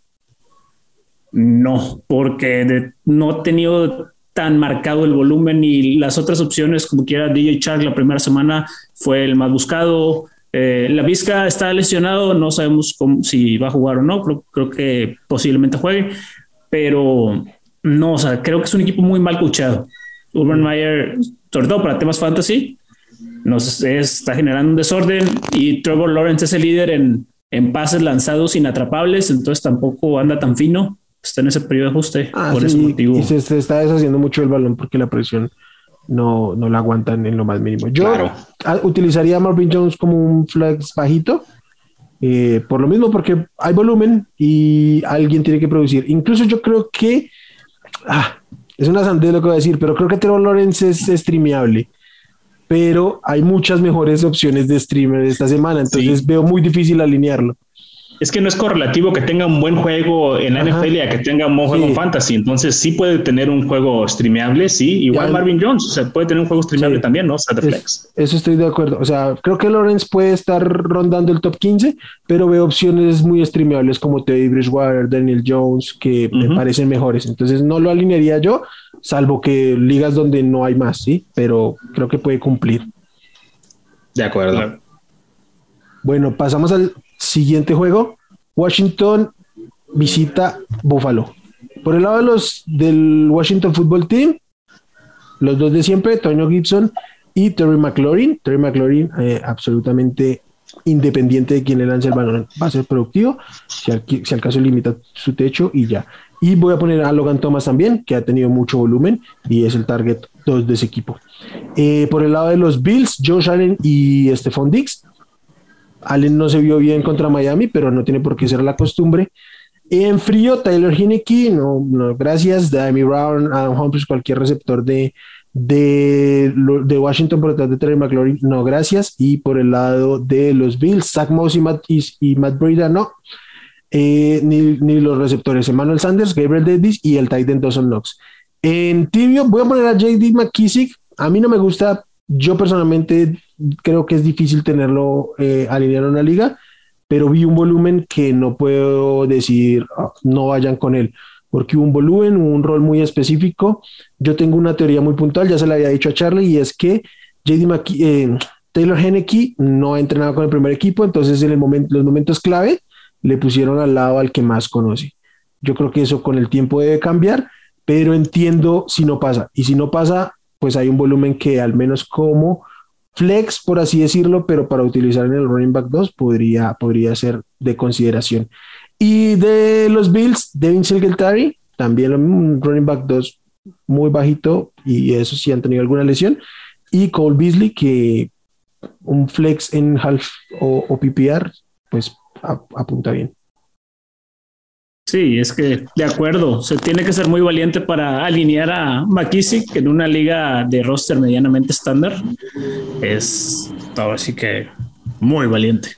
[SPEAKER 3] No, porque no he tenido tan marcado el volumen y las otras opciones, como quiera, DJ Chark la primera semana fue el más buscado. Eh, la Vizca está lesionado, no sabemos si va a jugar o no, creo, que posiblemente juegue, pero no, o sea, creo que es un equipo muy mal coachado. Urban Meyer, sobre todo para temas fantasy, nos está generando un desorden y Trevor Lawrence es el líder en, en pases lanzados inatrapables, entonces tampoco anda tan fino está en ese periodo de ajuste.
[SPEAKER 1] Ah, por ese motivo. Y se, está deshaciendo mucho el balón porque la presión no, no la aguantan en lo más mínimo. Yo utilizaría a Marvin Jones como un flex bajito. Eh, por lo mismo, porque hay volumen y alguien tiene que producir. Incluso yo creo que ah, es una sandez lo que voy a decir, pero creo que Trevor Lawrence es streameable. Pero hay muchas mejores opciones de streamer esta semana, entonces veo muy difícil alinearlo
[SPEAKER 4] es que no es correlativo que tenga un buen juego en la NFL a que tenga un buen juego en fantasy. Entonces sí puede tener un juego streameable, sí. Igual Marvin Jones, o sea, puede tener un juego streameable también, ¿no? O sea, de flex.
[SPEAKER 1] eso estoy de acuerdo. O sea, creo que Lawrence puede estar rondando el top 15, pero veo opciones muy streameables como Teddy Bridgewater, Daniel Jones, que me parecen mejores. Entonces no lo alinearía yo, salvo que ligas donde no hay más, sí, pero creo que puede cumplir.
[SPEAKER 4] De acuerdo.
[SPEAKER 1] Bueno, pasamos al Siguiente juego, Washington visita Buffalo. Por el lado de los del Washington Football Team, los dos de siempre, Toño Gibson y Terry McLaurin. Terry McLaurin, eh, absolutamente independiente de quién le lance el balón, va a ser productivo, si al, caso limita su techo y ya. Y voy a poner a Logan Thomas también, que ha tenido mucho volumen y es el target 2 de ese equipo. Eh, por el lado de los Bills, Josh Allen y Stephon Diggs. Allen no se vio bien contra Miami, pero no tiene por qué ser la costumbre. En frío, Tyler Hineke, no, no gracias. Dami Brown, Adam Humphries, cualquier receptor de, de, Washington por detrás de Terry McLaurin, no, gracias. Y por el lado de los Bills, Zach Moss y Matt, y, Matt Breida, no. Eh, ni, ni, los receptores, Emmanuel Sanders, Gabriel Davis y el Titan Dawson Knox. En tibio, voy a poner a JD McKissick. A mí no me gusta, yo personalmente creo que es difícil tenerlo eh, alineado en una liga, pero vi un volumen que no puedo decir ah, no vayan con él. porque hubo un volumen, un rol muy específico. Yo tengo una teoría muy puntual, ya se la había dicho a Charlie, y es que JD eh, Taylor Henneke no ha entrenado con el primer equipo, entonces en el momento, los momentos clave le pusieron al lado al que más conoce. Yo creo que eso con el tiempo debe cambiar, pero entiendo si no pasa. Y si no pasa, pues hay un volumen que al menos como flex, por así decirlo, pero para utilizar en el running back 2 podría, podría ser de consideración. Y de los Bills, Devin Singletary, también un running back 2 muy bajito y eso sí han tenido alguna lesión. Y Cole Beasley, que un flex en half o, PPR, pues apunta bien.
[SPEAKER 3] Sí, es que de acuerdo, se tiene que ser muy valiente para alinear a McKissick en una liga de roster medianamente estándar. Es todo así que muy valiente.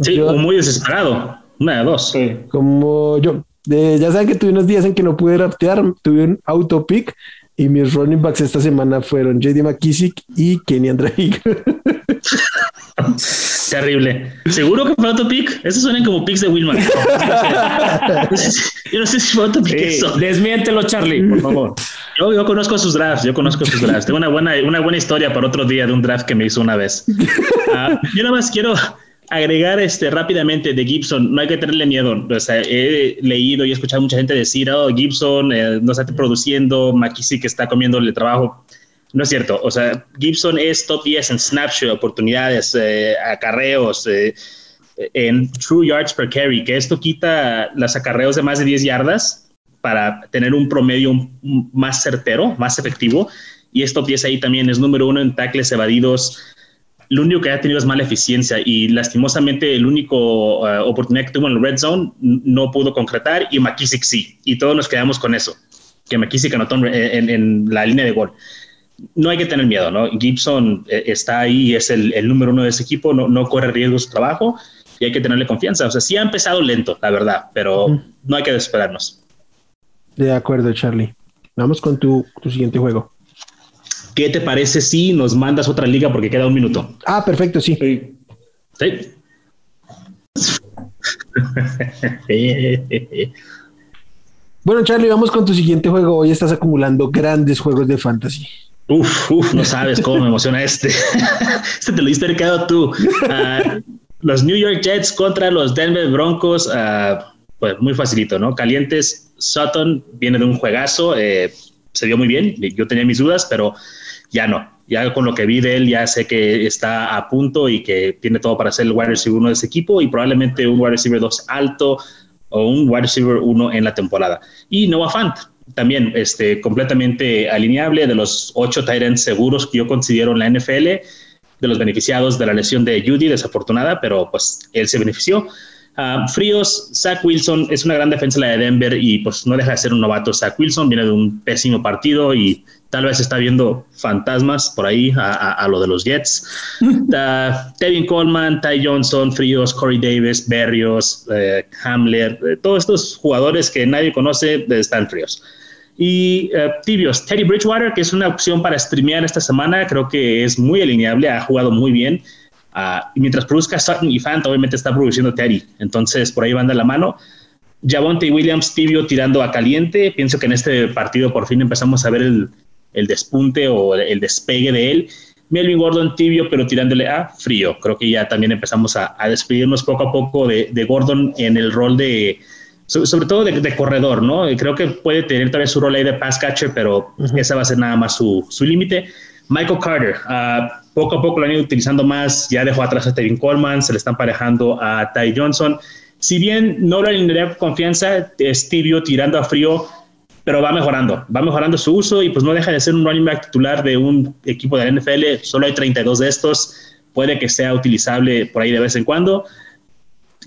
[SPEAKER 4] Sí, o muy desesperado. Una de dos.
[SPEAKER 1] Como yo, ya saben que tuve unos días en que no pude raptear, tuve un autopick y mis running backs esta semana fueron JD McKissick y Kenny Drake.
[SPEAKER 4] Terrible. ¿Seguro que fue autopick? Esos suenan como picks de Wilmar. yo no sé si fue autopick eso.
[SPEAKER 3] Desmiéntelo, Charlie, por favor.
[SPEAKER 4] Yo, yo, conozco sus drafts, yo conozco sus drafts. Tengo una buena, una buena historia para otro día de un draft que me hizo una vez. Uh, yo nada más quiero agregar este rápidamente de Gibson, no hay que tenerle miedo. O sea, he leído y he escuchado mucha gente decir, oh, Gibson eh, no está produciendo, que está comiéndole trabajo. No es cierto. O sea, Gibson es top 10 en snapshot, oportunidades, eh, acarreos, eh, en true yards per carry, que esto quita los acarreos de más de 10 yardas para tener un promedio más certero, más efectivo. Y esto top 10 ahí también es número uno en tackles evadidos lo único que ha tenido es mala eficiencia y lastimosamente el único uh, oportunidad que tuvo en el red zone no pudo concretar y McKissick sí. Y todos nos quedamos con eso, que McKissick anotó en, la línea de gol. No hay que tener miedo, ¿no? Gibson eh, está ahí, es el, número uno de ese equipo, no, no corre riesgo su trabajo y hay que tenerle confianza. O sea, sí ha empezado lento, la verdad, pero no hay que desesperarnos.
[SPEAKER 1] De acuerdo, Charlie. Vamos con tu, tu siguiente juego.
[SPEAKER 4] ¿Qué te parece si nos mandas otra liga porque queda un minuto?
[SPEAKER 1] Ah, perfecto, sí.
[SPEAKER 4] Sí.
[SPEAKER 1] bueno, Charlie, vamos con tu siguiente juego. Hoy estás acumulando grandes juegos de fantasy.
[SPEAKER 4] Uf, uf, no sabes cómo me emociona este. este te lo diste quedado tú. Ah, los New York Jets contra los Denver Broncos. Ah, pues muy facilito, ¿no? Calientes. Sutton viene de un juegazo. Eh, se vio muy bien. Yo tenía mis dudas, pero ya no. Ya con lo que vi de él, ya sé que está a punto y que tiene todo para ser el wide receiver 1 de ese equipo y probablemente un wide receiver 2 alto o un wide receiver 1 en la temporada. Y Noah Fant, también este, completamente alineable de los ocho Tyrants seguros que yo considero en la NFL, de los beneficiados de la lesión de Judy, desafortunada, pero pues él se benefició. Uh, fríos, Zach Wilson es una gran defensa la de Denver y pues no deja de ser un novato. Zach Wilson viene de un pésimo partido y tal vez está viendo fantasmas por ahí a, lo de los Jets. Tevin Coleman, Ty Johnson, Fríos, Corey Davis, Berrios, eh, Hamler, eh, todos estos jugadores que nadie conoce están fríos. Y eh, tibios, Teddy Bridgewater, que es una opción para streamear esta semana, creo que es muy alineable, ha jugado muy bien. Ah, y mientras produzca Sutton y Fant, obviamente está produciendo Teddy. Entonces, por ahí van de la mano. Javonte Williams tibio tirando a caliente. Pienso que en este partido por fin empezamos a ver el, el despunte o el despegue de él. Melvin Gordon tibio, pero tirándole a frío. Creo que ya también empezamos a, despedirnos poco a poco de, Gordon en el rol de, sobre todo de, corredor, ¿no? Creo que puede tener tal vez su rol ahí de pass catcher, pero esa va a ser nada más su, límite. Michael Carter, uh, poco a poco lo han ido utilizando más, ya dejó atrás a Tevin Coleman, se le están parejando a Ty Johnson. Si bien no lo alinearía con confianza, es tibio tirando a frío, pero va mejorando, va mejorando su uso y pues no deja de ser un running back titular de un equipo de la NFL, solo hay 32 de estos, puede que sea utilizable por ahí de vez en cuando.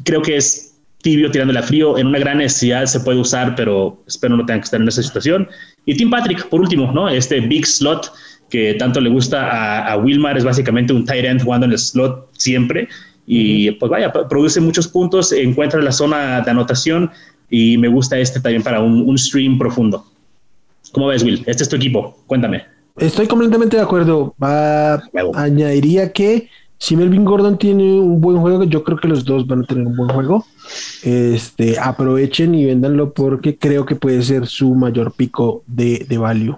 [SPEAKER 4] Creo que es tibio tirándole a frío, en una gran necesidad se puede usar, pero espero no tenga que estar en esa situación. Y Tim Patrick, por último, ¿no? Este big slot que tanto le gusta a, a Wilmar, es básicamente un tight end jugando en el slot siempre. Y pues vaya, produce muchos puntos, encuentra la zona de anotación y me gusta este también para un, stream profundo. ¿Cómo ves, Will? Este es tu equipo, cuéntame.
[SPEAKER 1] Estoy completamente de acuerdo. añadiría que si Melvin Gordon tiene un buen juego, yo creo que los dos van a tener un buen juego. Este, aprovechen y véndanlo porque creo que puede ser su mayor pico de, de value.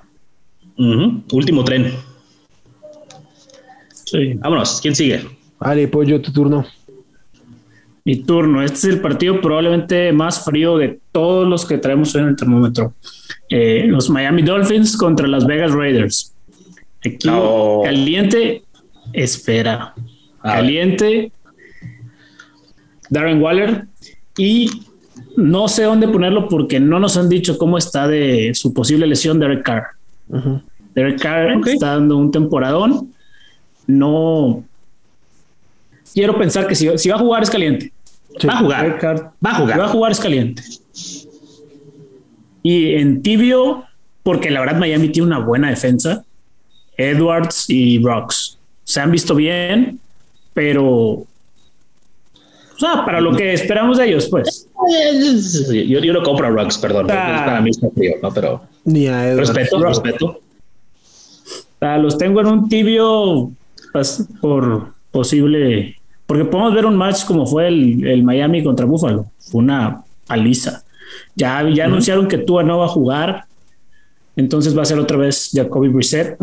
[SPEAKER 4] Último tren. Sí. Vámonos, ¿quién sigue?
[SPEAKER 1] Vale, Pollo, tu turno.
[SPEAKER 3] Mi turno. Este es el partido probablemente más frío de todos los que traemos en el termómetro. Eh, los Miami Dolphins contra las Vegas Raiders. Aquí caliente, espera. caliente. Darren Waller. Y no sé dónde ponerlo porque no nos han dicho cómo está de su posible lesión Derek Carr. Derek Carr está dando un temporadón. No. Quiero pensar que si, va a jugar es caliente.
[SPEAKER 4] Va a jugar. va a jugar.
[SPEAKER 3] Va a jugar es caliente. Y en tibio, porque la verdad Miami tiene una buena defensa. Edwards y Rocks se han visto bien, pero o sea, para lo que esperamos de ellos, pues.
[SPEAKER 4] Yo, yo no compro a Rocks, perdón. Ah. para mí está frío, ¿no? Pero.
[SPEAKER 1] Ni a
[SPEAKER 4] Edwards. Respeto, respeto.
[SPEAKER 3] los tengo en un tibio pues, por posible. Porque podemos ver un match como fue el, el Miami contra Buffalo. Fue una paliza. Ya, ya anunciaron que Tua no va a jugar. Entonces va a ser otra vez Jacoby Brissett,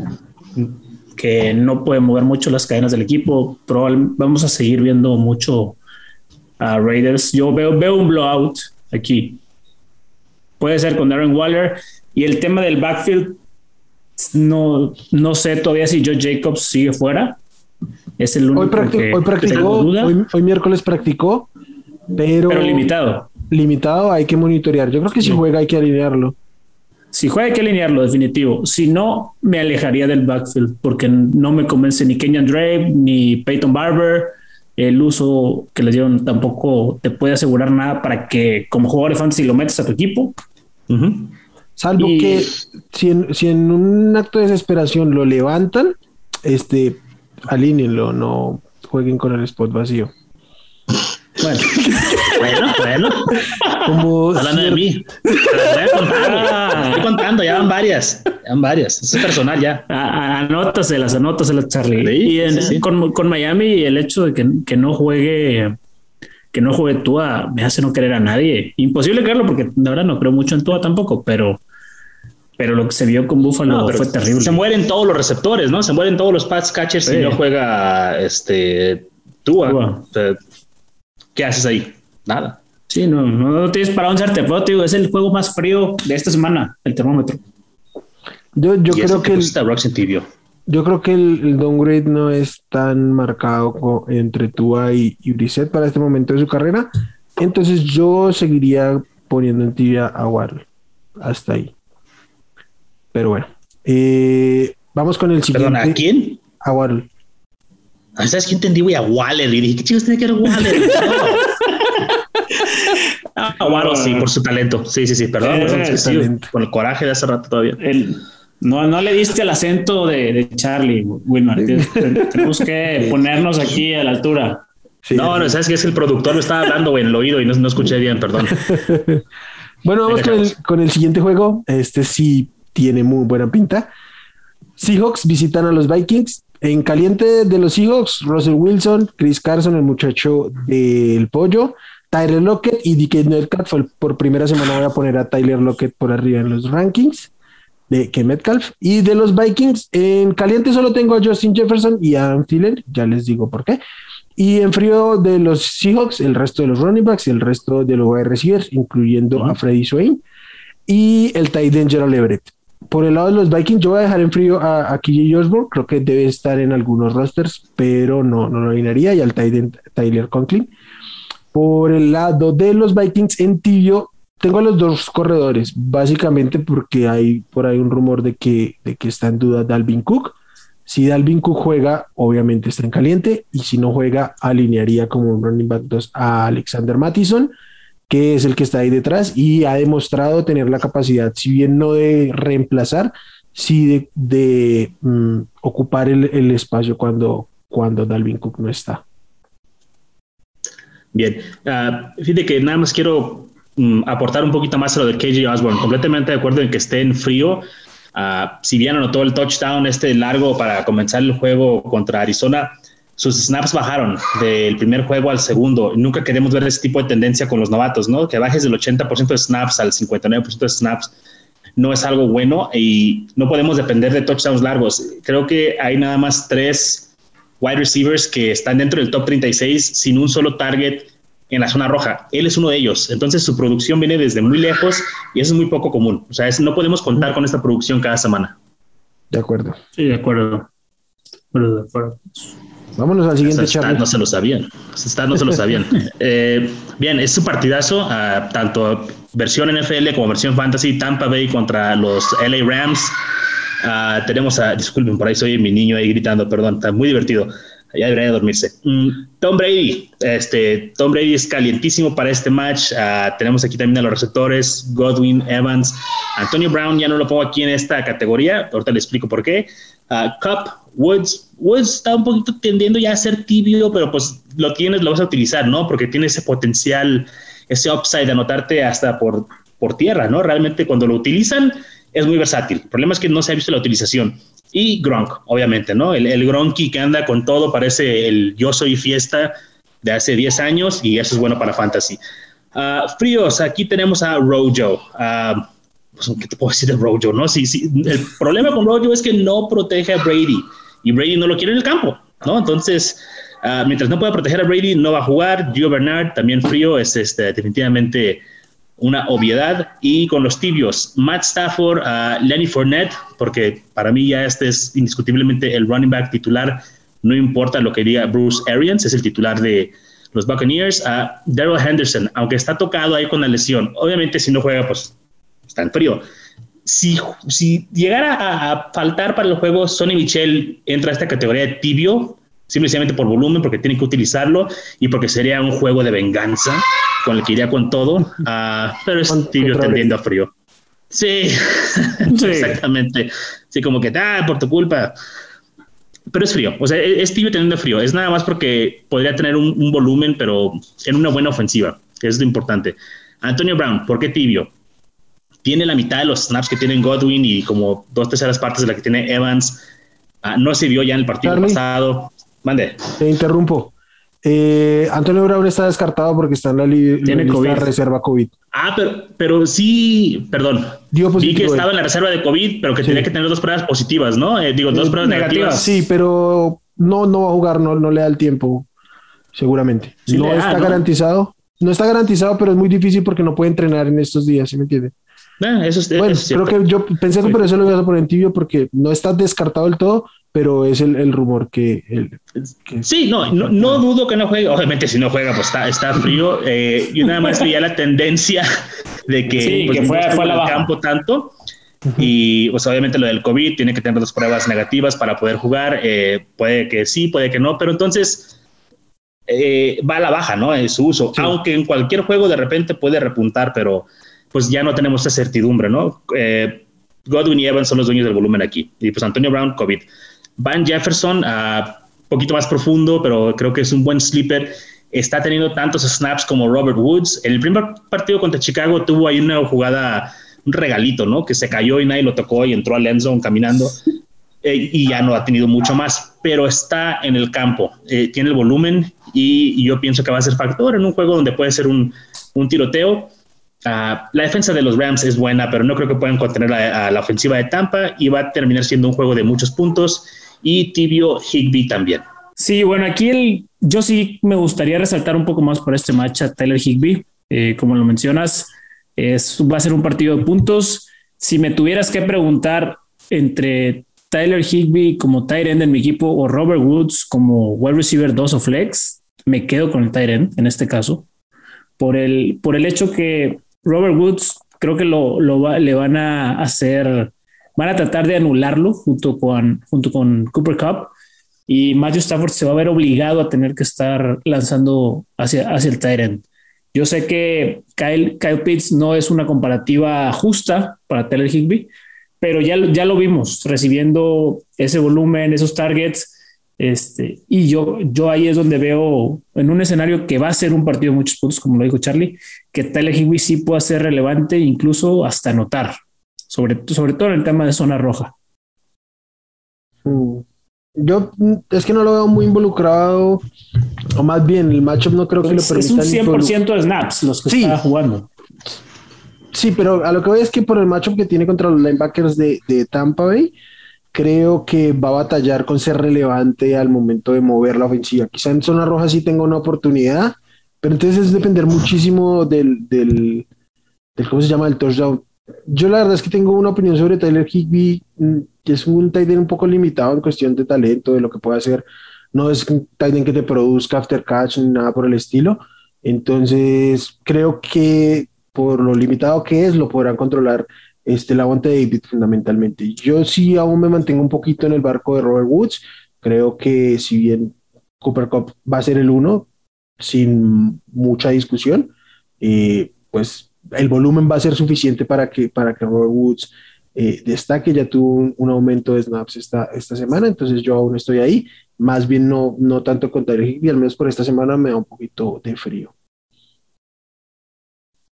[SPEAKER 3] que no puede mover mucho las cadenas del equipo. Vamos a seguir viendo mucho a Raiders. Yo veo, veo un blowout aquí. Puede ser con Darren Waller. Y el tema del backfield, no, no sé todavía si Joe Jacobs sigue fuera. Es el único
[SPEAKER 1] hoy,
[SPEAKER 3] practicó,
[SPEAKER 1] hoy, practicó hoy, miércoles practicó, pero,
[SPEAKER 3] pero limitado
[SPEAKER 1] limitado, hay que monitorear. Yo creo que si juega hay que alinearlo.
[SPEAKER 3] Si juega hay que alinearlo, definitivo. Si no, me alejaría del backfield porque no me convence ni Kenyan Drake ni Peyton Barber. El uso que le dieron tampoco te puede asegurar nada para que como jugador de fantasy lo metes a tu equipo.
[SPEAKER 1] Salvo que si en, si en un acto de desesperación lo levantan, este, alínenlo, no jueguen con el spot vacío.
[SPEAKER 4] Bueno, bueno, bueno.
[SPEAKER 1] Como
[SPEAKER 4] Hablando de mí. Estoy contando, ya van varias. Ya van varias. es personal ya.
[SPEAKER 3] Anótaselas, anótaselas, Charlie. y Con, con, Miami, el hecho de que, que, no juegue que no juegue Tua me hace no querer a nadie. Imposible creerlo porque de verdad no creo mucho en Tua tampoco, pero pero lo que se vio con Buffalo fue terrible.
[SPEAKER 4] Se mueren todos los receptores, ¿no? Se mueren todos los pass catchers si no juega este Tua. Tua. O sea, ¿qué haces ahí? Nada.
[SPEAKER 3] Sí, no, no tienes para dónde pero es el juego más frío de esta semana, el termómetro.
[SPEAKER 1] Yo, yo creo que, el,
[SPEAKER 4] yo
[SPEAKER 1] creo que el, downgrade no es tan marcado entre Tua y, y para este momento de su carrera. Entonces yo seguiría poniendo en tibia a Waddle. Hasta ahí. Pero bueno. Eh, vamos con el siguiente.
[SPEAKER 4] ¿Perdón, ¿a quién?
[SPEAKER 1] A Waddle.
[SPEAKER 4] Ah, ¿Sabes qué entendí, güey? A Waller. Y dije, ¿qué chicos tiene que ver Waller? ah, Waddle, sí, por su talento. Sí, sí, sí, perdón. Eh, con el coraje de hace rato todavía.
[SPEAKER 3] no, no le diste el acento de, de Charlie, Wilmar. Tenemos que ponernos aquí a la altura.
[SPEAKER 4] no, no, sabes que es el productor me estaba hablando güey, en el oído y no, no escuché bien, perdón.
[SPEAKER 1] bueno, vamos con el, con el, siguiente juego. Este sí tiene muy buena pinta. Seahawks visitan a los Vikings en caliente de los Seahawks, Russell Wilson, Chris Carson, el muchacho del pollo, Tyler Lockett y DK Metcalf. Por primera semana voy a poner a Tyler Lockett por arriba en los rankings de que Metcalf. Y de los Vikings, en caliente solo tengo a Justin Jefferson y a Adam Thielen, ya les digo por qué. Y en frío de los Seahawks, el resto de los running backs y el resto de los wide receivers, incluyendo a Freddy Swain y el tight end Gerald Everett por el lado de los Vikings, yo voy a dejar en frío a, a KJ Osborne, creo que debe estar en algunos rosters, pero no, no lo alinearía, y al Tyler Conklin. Por el lado de los Vikings en tibio, tengo a los dos corredores, básicamente porque hay por ahí un rumor de que, de que está en duda Dalvin Cook. Si Dalvin Cook juega, obviamente está en caliente, y si no juega, alinearía como un running back 2 a Alexander Mattison que es el que está ahí detrás y ha demostrado tener la capacidad, si bien no de reemplazar, sí de, mm, ocupar el, espacio cuando, cuando Dalvin Cook no está.
[SPEAKER 4] Bien, uh, fíjate que nada más quiero mm, aportar un poquito más a lo de KJ Osborne. Completamente de acuerdo en que esté en frío. Uh, si bien anotó el touchdown este largo para comenzar el juego contra Arizona, sus snaps bajaron del primer juego al segundo. Nunca queremos ver ese tipo de tendencia con los novatos, ¿no? Que bajes del 80% de snaps al 59% de snaps no es algo bueno y no podemos depender de touchdowns largos. Creo que hay nada más tres wide receivers que están dentro del top 36 sin un solo target en la zona roja. Él es uno de ellos. Entonces su producción viene desde muy lejos y eso es muy poco común. O sea, no podemos contar con esta producción cada semana.
[SPEAKER 1] De acuerdo.
[SPEAKER 3] Sí, de acuerdo. Pero de acuerdo.
[SPEAKER 1] Vámonos al siguiente
[SPEAKER 4] chat. No se lo sabían. no se lo sabían. Eh, bien, es su partidazo, uh, tanto versión NFL como versión fantasy. Tampa Bay contra los LA Rams. Uh, tenemos a, disculpen, por ahí soy mi niño ahí gritando, perdón, está muy divertido. Ya debería dormirse. Mm, Tom Brady, este, Tom Brady es calientísimo para este match. Uh, tenemos aquí también a los receptores, Godwin, Evans, Antonio Brown, ya no lo pongo aquí en esta categoría, ahorita le explico por qué. Cup, Woods, Woods está un poquito tendiendo ya a ser tibio, pero pues lo tienes, lo vas a utilizar, ¿no? Porque tiene ese potencial, ese upside de anotarte hasta por, por tierra, ¿no? Realmente cuando lo utilizan es muy versátil. El problema es que no se ha visto la utilización. Y Gronk, obviamente, ¿no? El, el Gronky que anda con todo, parece el yo soy fiesta de hace 10 años y eso es bueno para fantasy. Uh, fríos, aquí tenemos a Rojo. Uh, pues, ¿qué te puedo decir de Rojo? ¿no? Sí, sí, el problema con Rojo es que no protege a Brady y Brady no lo quiere en el campo, ¿no? Entonces, uh, mientras no pueda proteger a Brady, no va a jugar. Gio Bernard, también frío, es este, definitivamente una obviedad. Y con los tibios, Matt Stafford, Lenny Fournette, porque para mí ya este es indiscutiblemente el running back titular, no importa lo que diga Bruce Arians, es el titular de los Buccaneers. a Daryl Henderson, aunque está tocado ahí con la lesión, obviamente si no juega, pues está en frío si, si llegara a, faltar para el juego, Sonny Michel entra a esta categoría de tibio, simplemente por volumen, porque tiene que utilizarlo y porque sería un juego de venganza con el que iría con todo, uh, pero es tibio tendiendo a frío. Sí, exactamente. Sí, como que, ah, por tu culpa. Pero es frío, o sea, es tibio teniendo frío. Es nada más porque podría tener un, un volumen, pero en una buena ofensiva, que es lo importante. Antonio Brown, ¿por qué tibio? tiene la mitad de los snaps que tiene Godwin y como dos terceras partes de la que tiene Evans. Ah, no se vio ya en el partido pasado. Mande.
[SPEAKER 1] Te interrumpo. Eh, Antonio Brown está descartado porque está en la, lista reserva COVID.
[SPEAKER 4] Ah, pero, pero sí, perdón. Vi que estaba en la reserva de COVID, pero que tenía que tener dos pruebas positivas, ¿no? Eh, digo, dos pruebas negativas.
[SPEAKER 1] Sí, pero no, no va a jugar, no, no le da el tiempo, seguramente. no está garantizado. No está garantizado, pero es muy difícil porque no puede entrenar en estos días, ¿sí me entiende?
[SPEAKER 4] Ah, eso es,
[SPEAKER 1] bueno, creo que yo pensé que por eso lo voy a poner en tibio porque no está descartado del todo, pero es el, el rumor que, el,
[SPEAKER 4] Sí, no, no, dudo que no juegue. Obviamente, si no juega, pues está, está frío. Eh, yo nada más veía la tendencia de que,
[SPEAKER 3] pues, fue, fue
[SPEAKER 4] al campo tanto. Y pues obviamente lo del COVID tiene que tener dos pruebas negativas para poder jugar. Eh, puede que sí, puede que no, pero entonces eh, va a la baja, ¿no? En su uso. Aunque en cualquier juego de repente puede repuntar, pero pues ya no tenemos esa certidumbre, ¿no? Eh, Godwin y Evans son los dueños del volumen aquí. Y pues Antonio Brown, COVID. Van Jefferson, un ah, poquito más profundo, pero creo que es un buen sleeper. Está teniendo tantos snaps como Robert Woods. En el primer partido contra Chicago tuvo ahí una jugada, un regalito, ¿no? Que se cayó y nadie lo tocó y entró al end zone caminando. Eh, y ya no ha tenido mucho más, pero está en el campo, eh, tiene el volumen y, yo pienso que va a ser factor en un juego donde puede ser un, un tiroteo Ah, la defensa de los Rams es buena, pero no creo que puedan contener a, la ofensiva de Tampa y va a terminar siendo un juego de muchos puntos y tibio Higby también.
[SPEAKER 3] Sí, bueno, aquí el, yo sí me gustaría resaltar un poco más por este match a Tyler Higby. Eh, como lo mencionas, es, va a ser un partido de puntos. Si me tuvieras que preguntar entre Tyler Higby como tight end en mi equipo o Robert Woods como wide receiver 2 o flex, me quedo con el tight end en este caso. Por el, por el hecho que Robert Woods creo que lo, le van a hacer, van a tratar de anularlo junto con, junto con Cooper Cup y Matthew Stafford se va a ver obligado a tener que estar lanzando hacia, hacia el Tyrant. Yo sé que Kyle, Kyle Pitts no es una comparativa justa para Taylor Higby, pero ya, ya lo vimos recibiendo ese volumen, esos targets este, y yo, yo ahí es donde veo en un escenario que va a ser un partido de muchos puntos, como lo dijo Charlie, que Tyler Higby sí puede ser relevante, incluso hasta anotar, sobre, sobre todo en el tema de zona roja.
[SPEAKER 1] Mm. Yo mm, es que no lo veo muy involucrado, o más bien el matchup no creo que lo permita.
[SPEAKER 3] Es un 100% de snaps los que está jugando.
[SPEAKER 1] Sí, pero a lo que voy es que por el matchup que tiene contra los linebackers de, de Tampa Bay, creo que va a batallar con ser relevante al momento de mover la ofensiva. Quizá en zona roja sí tenga una oportunidad, pero entonces es depender muchísimo del, del, del ¿cómo se llama? El touchdown. Yo la verdad es que tengo una opinión sobre Tyler Higby, mm, que es un end un poco limitado en cuestión de talento, de lo que puede hacer. No es un end que te produzca after catch ni nada por el estilo. Entonces, creo que por lo limitado que es, lo podrán controlar este, la de David fundamentalmente. Yo sí aún me mantengo un poquito en el barco de Robert Woods. Creo que si bien Cooper Cup va a ser el uno, sin mucha discusión, eh, pues el volumen va a ser suficiente para que, para que Robert Woods eh, destaque. Ya tuvo un, aumento de snaps esta, esta semana, entonces yo aún estoy ahí. Más bien no, no tanto con Tyler y al menos por esta semana me da un poquito de frío.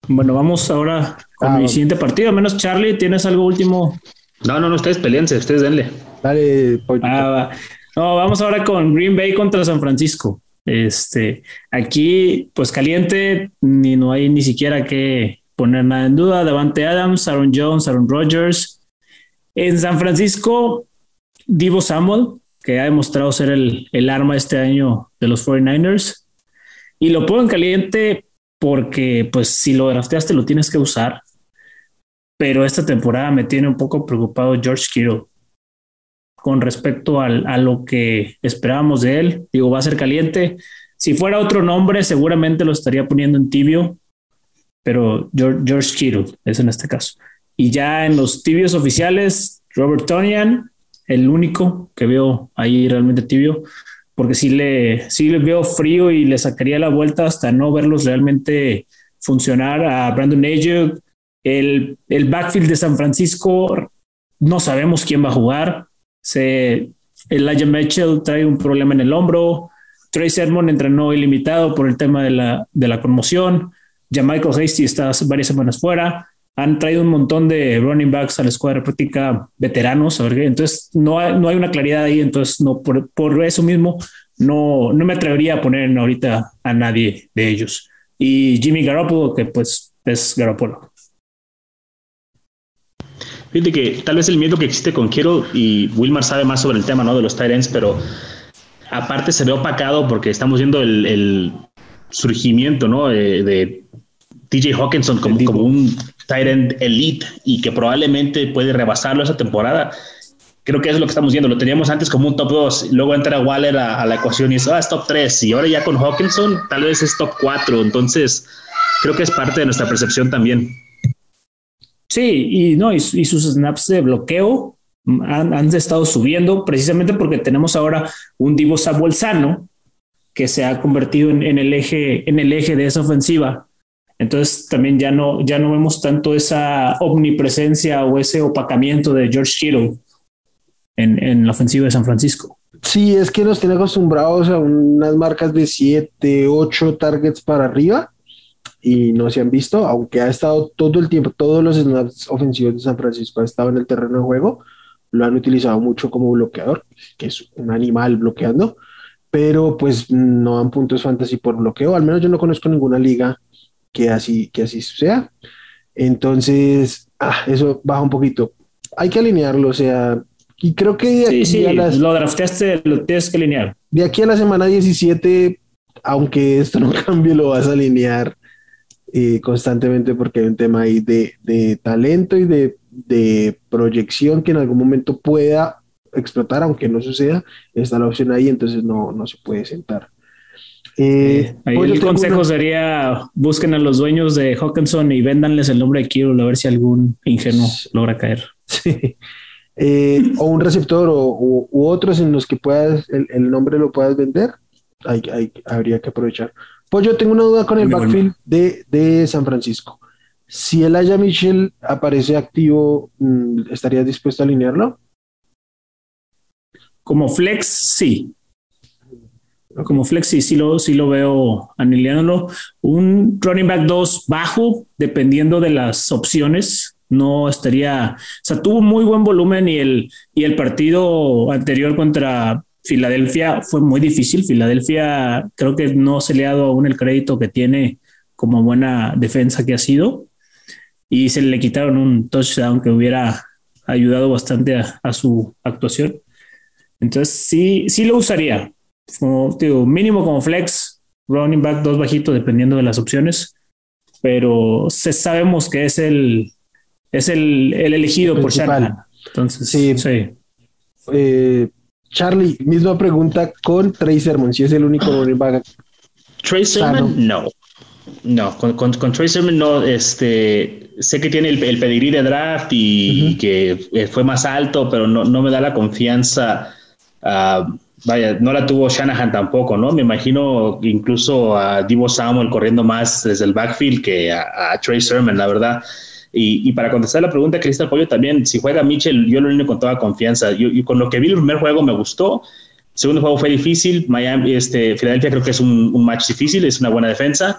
[SPEAKER 3] Bueno, vamos ahora con ah, mi siguiente partido. Menos Charlie, ¿tienes algo último?
[SPEAKER 4] No, no, no, ustedes peleense, ustedes denle.
[SPEAKER 1] Dale,
[SPEAKER 3] ah, No, vamos ahora con Green Bay contra San Francisco. Este, aquí, pues caliente, ni no hay ni siquiera que poner nada en duda. Davante Adams, Aaron Jones, Aaron Rodgers. En San Francisco, Divo Samuel, que ha demostrado ser el, el arma este año de los 49ers. Y lo pongo en caliente porque pues si lo drafteaste lo tienes que usar. Pero esta temporada me tiene un poco preocupado George Kittle con respecto al, a lo que esperábamos de él. Digo, va a ser caliente. Si fuera otro nombre, seguramente lo estaría poniendo en tibio, pero George, George Kittle es en este caso. Y ya en los tibios oficiales, Robert Tonian, el único que veo ahí realmente tibio, porque sí le, sí le veo frío y le sacaría la vuelta hasta no verlos realmente funcionar a Brandon Ayuk. El, el backfield de San Francisco, no sabemos quién va a jugar. Se, Elijah Mitchell trae un problema en el hombro. Trey Sermon entrenó ilimitado por el tema de la, de la conmoción. Ya Michael Hasty está varias semanas fuera han traído un montón de running backs a la escuadra práctica veteranos, entonces no hay, no hay una claridad ahí, entonces no por, por eso mismo no, no me atrevería a poner ahorita a nadie de ellos. Y Jimmy Garoppolo, que pues es Garoppolo.
[SPEAKER 4] Fíjate que tal vez el miedo que existe con Quiero y Wilmar sabe más sobre el tema ¿no? de los Tyrants, pero aparte se ve opacado porque estamos viendo el, surgimiento ¿no? de TJ Hawkinson como, como un Tyrant Elite y que probablemente puede rebasarlo esa temporada. Creo que eso es lo que estamos viendo. Lo teníamos antes como un top 2, luego entra Waller a, la ecuación y es, ah, es top 3. Y ahora ya con Hawkinson tal vez es top 4. Entonces, creo que es parte de nuestra percepción también.
[SPEAKER 3] Sí, y no, y, sus snaps de bloqueo han, han, estado subiendo precisamente porque tenemos ahora un Divo Samuel sano que se ha convertido en, en, el eje, en el eje de esa ofensiva entonces también ya no, ya no vemos tanto esa omnipresencia o ese opacamiento de George Kittle en, en la ofensiva de San Francisco.
[SPEAKER 1] Sí, es que nos tiene acostumbrados a unas marcas de 7, 8 targets para arriba y no se han visto, aunque ha estado todo el tiempo, todos los snaps ofensivos de San Francisco han estado en el terreno de juego, lo han utilizado mucho como bloqueador, que es un animal bloqueando, pero pues no dan puntos fantasy por bloqueo, al menos yo no conozco ninguna liga que así, que así sea. Entonces, ah, eso baja un poquito. Hay que alinearlo, o sea, y creo que
[SPEAKER 3] de aquí sí, a las, lo drafteaste, lo tienes que alinear.
[SPEAKER 1] De aquí a la semana 17, aunque esto no cambie, lo vas a alinear eh, constantemente porque hay un tema ahí de, de talento y de, de, proyección que en algún momento pueda explotar, aunque no suceda, está la opción ahí, entonces no, no se puede sentar.
[SPEAKER 3] Eh, el consejo sería busquen a los dueños de Hawkinson y véndanles el nombre de Kirill a ver si algún ingenuo logra caer.
[SPEAKER 1] Sí. Eh, o un receptor o, u otros en los que puedas el, nombre lo puedas vender, hay, habría que aprovechar. Pues yo tengo una duda con el backfield de, de, San Francisco. Si el Aya Mitchell aparece activo, mm, ¿estarías dispuesto a alinearlo?
[SPEAKER 3] Como flex, sí. Como flexi, sí lo, sí lo veo aniliándolo. Un running back 2 bajo, dependiendo de las opciones. No estaría, o sea, tuvo muy buen volumen y el, y el partido anterior contra Filadelfia fue muy difícil. Filadelfia creo que no se le ha dado aún el crédito que tiene como buena defensa que ha sido. Y se le quitaron un touchdown que hubiera ayudado bastante a, su actuación. Entonces sí, sí lo usaría. Como digo, mínimo como flex, running back dos bajitos dependiendo de las opciones. Pero se, sabemos que es el, es el, elegido por Shanahan. Entonces, sí. sí.
[SPEAKER 1] Eh, Charlie, misma pregunta con Trey Sermon, si es el único running back.
[SPEAKER 4] Trey Sermon, no. No, con, con, Trey Sermon no, este, sé que tiene el, el pedigrí de draft y, que eh, fue más alto, pero no, no me da la confianza. Uh, vaya, no la tuvo Shanahan tampoco, ¿no? Me imagino incluso a Divo Samuel corriendo más desde el backfield que a, Trey Sermon, la verdad. Y, para contestar la pregunta, Cristal Pollo también, si juega Mitchell, yo lo único con toda confianza. Yo, con lo que vi el primer juego me gustó. El segundo juego fue difícil. Miami, este, Filadelfia creo que es un, match difícil, es una buena defensa.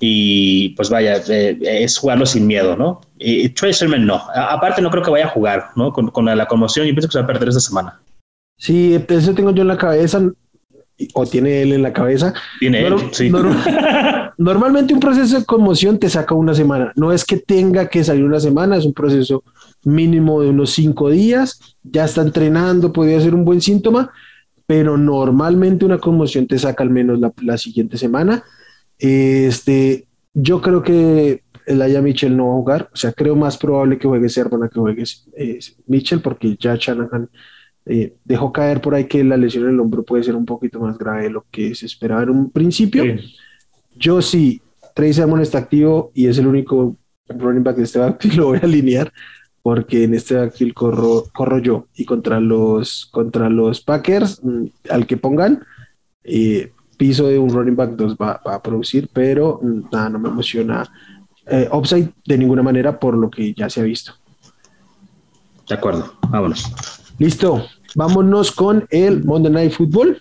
[SPEAKER 4] Y pues vaya, eh, es jugarlo sin miedo, ¿no? Y Trey Sermon no. aparte, no creo que vaya a jugar, ¿no? Con, con la, conmoción, y pienso que se va a perder esta semana.
[SPEAKER 1] Sí, eso tengo yo en la cabeza o tiene él en la cabeza.
[SPEAKER 4] Tiene él, sí.
[SPEAKER 1] normalmente un proceso de conmoción te saca una semana. No es que tenga que salir una semana, es un proceso mínimo de unos cinco días. Ya está entrenando, podría ser un buen síntoma, pero normalmente una conmoción te saca al menos la, siguiente semana. Este, yo creo que el Aya Mitchell no va a jugar, o sea, creo más probable que juegue Sermon que juegue eh, Mitchell, porque ya Shanahan eh, dejó caer por ahí que la lesión en el hombro puede ser un poquito más grave de lo que se esperaba en un principio. Yo sí, Trey Sermon está activo y es el único running back de este backfield, lo voy a alinear porque en este backfield corro, corro yo y contra los, contra los Packers, mm, al que pongan, eh, piso de un running back 2 va, a producir, pero mm, nada, no me emociona eh, upside de ninguna manera por lo que ya se ha visto.
[SPEAKER 4] De acuerdo, vámonos.
[SPEAKER 1] Listo, vámonos con el Monday Night Football.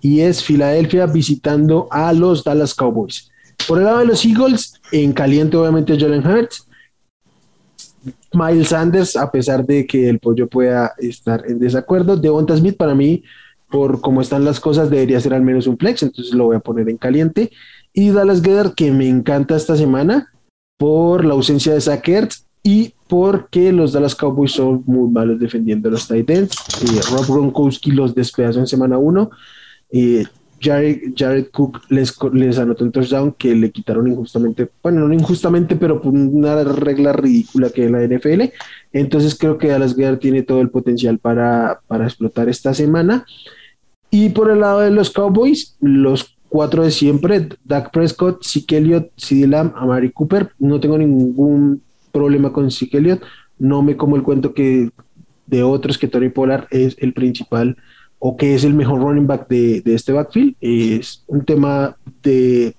[SPEAKER 1] Y es Filadelfia visitando a los Dallas Cowboys. Por el lado de los Eagles, en caliente obviamente Jalen Hurts. Miles Sanders, a pesar de que el pollo pueda estar en desacuerdo. Devonta Smith, para mí, por cómo están las cosas, debería ser al menos un flex, entonces lo voy a poner en caliente. Y Dallas Gedder, que me encanta esta semana por la ausencia de Zach y porque los Dallas Cowboys son muy malos defendiendo los Titans. Eh, Rob Gronkowski los despedazó en semana 1. Eh, Jared, Cook les, les anotó un touchdown que le quitaron injustamente, bueno, no injustamente, pero por una regla ridícula que es la NFL. Entonces creo que Dallas Guerra tiene todo el potencial para, para explotar esta semana. Y por el lado de los Cowboys, los cuatro de siempre, Dak Prescott, Zeke Elliott, Lamb, Amari Cooper. No tengo ningún problema con Zeke No me como el cuento que de otros que Tony Pollard es el principal o que es el mejor running back de, este backfield. Es un tema de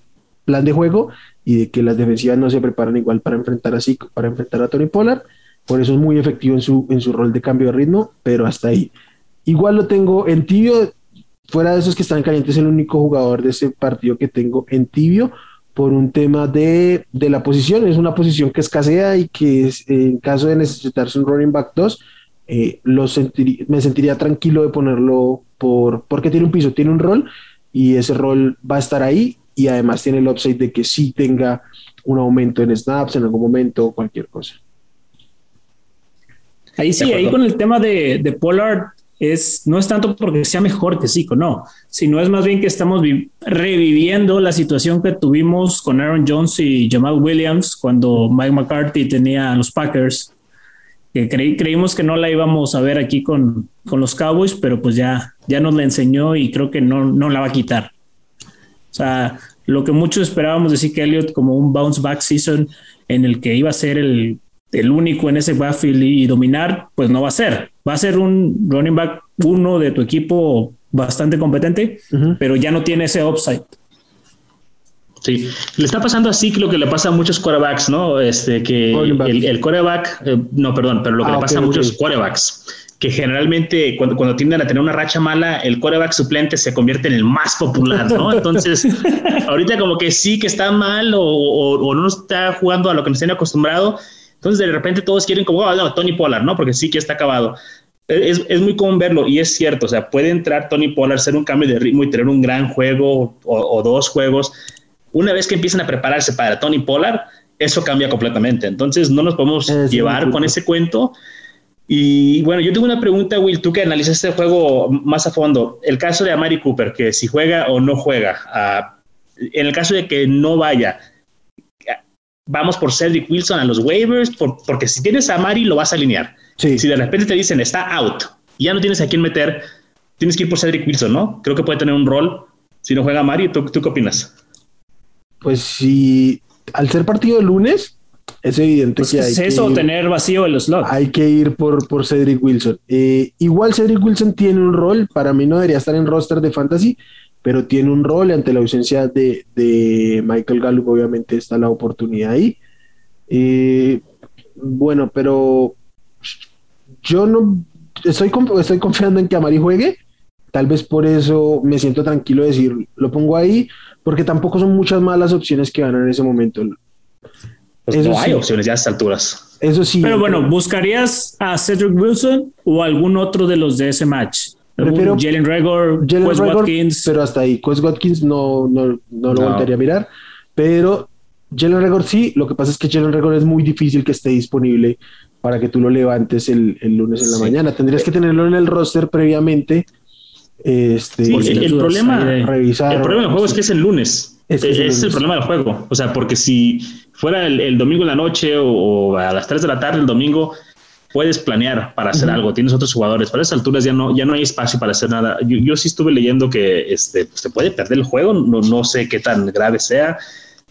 [SPEAKER 1] plan de juego y de que las defensivas no se preparan igual para enfrentar así, para enfrentar a Tony Pollard. Por eso es muy efectivo en su, en su rol de cambio de ritmo, pero hasta ahí. Igual lo tengo en tibio, fuera de esos que están calientes, es el único jugador de ese partido que tengo en tibio, por un tema de, la posición. Es una posición que escasea y que en caso de necesitarse un running back 2, eh, me sentiría tranquilo de ponerlo por, porque tiene un piso, tiene un rol y ese rol va a estar ahí y además tiene el upside de que sí tenga un aumento en snaps en algún momento o cualquier cosa.
[SPEAKER 3] Ahí sí, ahí con el tema de, de Pollard, es, no es tanto porque sea mejor que Zico, no, sino es más bien que estamos reviviendo la situación que tuvimos con Aaron Jones y Jamal Williams cuando Mike McCarthy tenía a los Packers, que creímos que no la íbamos a ver aquí con, con, los Cowboys, pero pues ya, ya nos la enseñó y creo que no, no la va a quitar. O sea, lo que muchos esperábamos de Zeke Elliott como un bounce back season en el que iba a ser el el único en ese backfield y dominar, pues no va a ser. Va a ser un running back uno de tu equipo bastante competente, pero ya no tiene ese upside.
[SPEAKER 4] Sí, le está pasando así lo que le pasa a muchos quarterbacks, ¿no? Este, que el, el, quarterback, eh, no, perdón, pero lo que ah, le pasa a muchos quarterbacks, que generalmente cuando, cuando tienden a tener una racha mala, el quarterback suplente se convierte en el más popular, ¿no? Entonces, ahorita como que sí que está mal o, o, no está jugando a lo que nos tiene acostumbrado, entonces, de repente todos quieren como, oh, no, Tony Pollard, ¿no? Porque sí que está acabado. es, es, muy común verlo y es cierto, o sea, puede entrar Tony Pollard, hacer un cambio de ritmo y tener un gran juego o, dos juegos. Una vez que empiezan a prepararse para Tony Pollard, eso cambia completamente. Entonces no nos podemos llevar con ese cuento. Y bueno, yo tengo una pregunta, Will, tú que analizas este juego más a fondo. El caso de Amari Cooper, que si juega o no juega, uh, en el caso de que no vaya, vamos por Cedric Wilson a los waivers, porque si tienes a Amari lo vas a alinear. Si de repente te dicen está out, y ya no tienes a quién meter, tienes que ir por Cedric Wilson, ¿no? Creo que puede tener un rol si no juega Amari. ¿Tú, tú qué opinas?
[SPEAKER 1] Pues si al ser partido de lunes, es evidente
[SPEAKER 3] pues
[SPEAKER 1] que
[SPEAKER 3] hay es eso, tener vacío en los slots.
[SPEAKER 1] Hay que ir por, por Cedric Wilson. Eh, igual Cedric Wilson tiene un rol, para mí no debería estar en roster de fantasy, pero tiene un rol ante la ausencia de, de Michael Gallup, obviamente está la oportunidad ahí. Eh, bueno, pero yo no estoy, estoy confiando en que Amari juegue, tal vez por eso me siento tranquilo de decir, lo pongo ahí, porque tampoco son muchas malas opciones que ganan en ese momento.
[SPEAKER 4] Pues no hay opciones ya a estas alturas.
[SPEAKER 1] Eso sí.
[SPEAKER 3] Pero bueno, ¿buscarías a Cedric Wilson o algún otro de los de ese match? Prefiero Jalen Regor, Quest Watkins.
[SPEAKER 1] Pero hasta ahí, Quest Watkins no, no, no lo volvería a mirar. Pero Jalen Regor sí, lo que pasa es que Jalen Regor es muy difícil que esté disponible para que tú lo levantes el, el lunes en la mañana. Tendrías que tenerlo en el roster previamente este,
[SPEAKER 4] el, problema, el problema del juego es que es el lunes. Es, es, el problema del juego. O sea, porque si fuera el, domingo en la noche o, a las 3 de la tarde el domingo, puedes planear para hacer algo. Tienes otros jugadores. Para esas alturas ya no, ya no hay espacio para hacer nada. Yo, sí estuve leyendo que este, se puede perder el juego. No, no sé qué tan grave sea.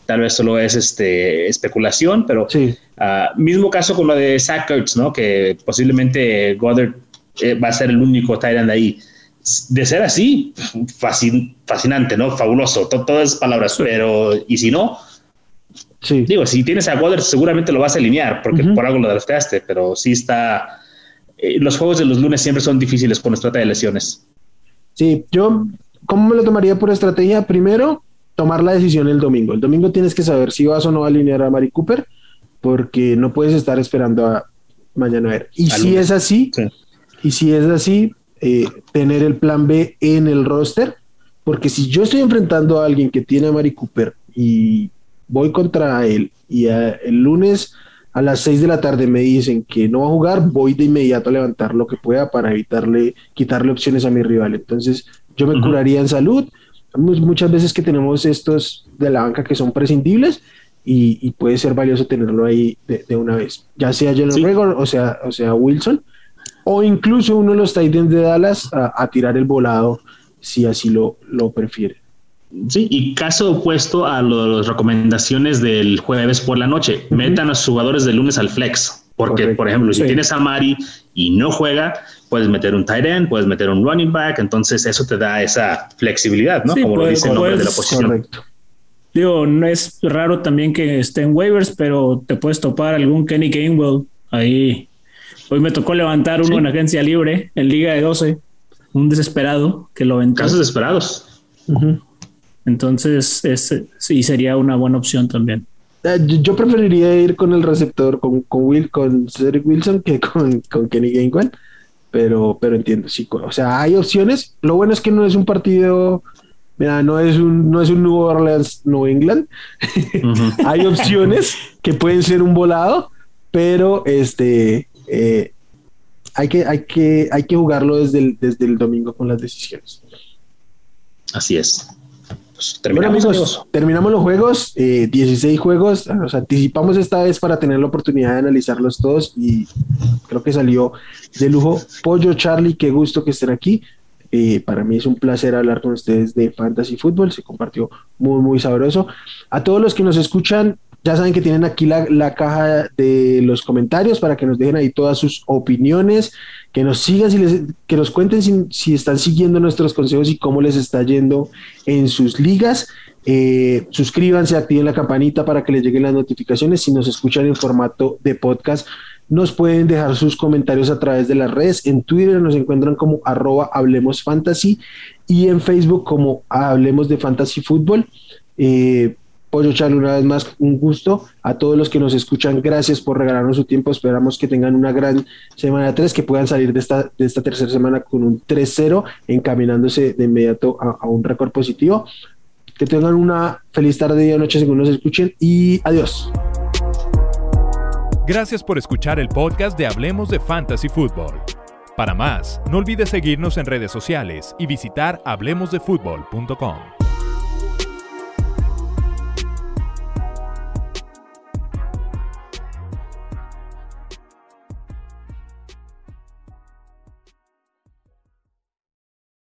[SPEAKER 4] Tal vez solo es este, especulación, pero
[SPEAKER 1] sí.
[SPEAKER 4] Ah, mismo caso con lo de Zach ¿no? Que posiblemente Goddard eh, va a ser el único Tyrant ahí de ser así, fascinante, ¿no? Fabuloso, todas esas palabras, pero ¿y si no?
[SPEAKER 1] Sí.
[SPEAKER 4] Digo, si tienes a Water seguramente lo vas a alinear, porque por algo lo drafteaste, pero sí está... Eh, los juegos de los lunes siempre son difíciles cuando se trata de lesiones.
[SPEAKER 1] Sí, yo, ¿cómo me lo tomaría por estrategia? Primero, tomar la decisión el domingo. El domingo tienes que saber si vas o no a alinear a Mari Cooper, porque no puedes estar esperando a mañana a ver. Y si es así, y si es así, eh, tener el plan B en el roster, porque si yo estoy enfrentando a alguien que tiene a Mari Cooper y voy contra él y el lunes a las 6 de la tarde me dicen que no va a jugar, voy de inmediato a levantar lo que pueda para evitarle, quitarle opciones a mi rival. Entonces yo me curaría en salud. Muchas veces que tenemos estos de la banca que son prescindibles y, puede ser valioso tenerlo ahí de, una vez, ya sea Jalen Regor o sea, o sea Wilson o incluso uno de los Titans de Dallas a, tirar el volado si así lo, lo prefiere.
[SPEAKER 4] Sí, y caso opuesto a las recomendaciones del jueves por la noche, metan a sus jugadores de lunes al flex, porque por ejemplo, si tienes a Mari y no juega, puedes meter un tight end, puedes meter un running back, entonces eso te da esa flexibilidad, ¿no? Como lo dice el nombre de la posición. Correcto.
[SPEAKER 3] Digo, no es raro también que esté en waivers, pero te puedes topar algún Kenny Gainwell ahí Hoy me tocó levantar uno en agencia libre, en Liga de 12, un desesperado que lo aventó.
[SPEAKER 4] Casos desesperados.
[SPEAKER 3] Entonces, sí, sería una buena opción también.
[SPEAKER 1] Eh, yo preferiría ir con el receptor, con, con Will, con Cedric Wilson, que con, con Kenny Gainwell, pero, pero entiendo, sí, o sea, hay opciones. Lo bueno es que no es un partido, mira, no es un, no es un New Orleans, New England. hay opciones que pueden ser un volado, pero este, eh, hay, que, hay, que, hay que jugarlo desde el, desde el domingo con las decisiones.
[SPEAKER 4] Así es.
[SPEAKER 1] Pues, terminamos, terminamos los juegos, 16 eh, juegos, nos anticipamos esta vez para tener la oportunidad de analizarlos todos y creo que salió de lujo. Pollo, Charlie, qué gusto que estén aquí. Eh, para mí es un placer hablar con ustedes de Fantasy Football, se compartió muy, muy sabroso. A todos los que nos escuchan, ya saben que tienen aquí la, caja de los comentarios para que nos dejen ahí todas sus opiniones, que nos sigan, si les, que nos cuenten si, están siguiendo nuestros consejos y cómo les está yendo en sus ligas. Eh, suscríbanse, activen la campanita para que les lleguen las notificaciones. Si nos escuchan en formato de podcast, nos pueden dejar sus comentarios a través de las redes. En Twitter nos encuentran como arroba Hablemos y en Facebook como Hablemos de Fantasy Fútbol. Eh, Pollo Charlie, una vez más, un gusto. A todos los que nos escuchan, gracias por regalarnos su tiempo. Esperamos que tengan una gran semana 3, que puedan salir de esta, de esta tercera semana con un 3-0, encaminándose de inmediato a, un récord positivo. Que tengan una feliz tarde y noche según nos escuchen y adiós.
[SPEAKER 2] Gracias por escuchar el podcast de Hablemos de Fantasy Football. Para más, no olvides seguirnos en redes sociales y visitar hablemosdefutbol.com.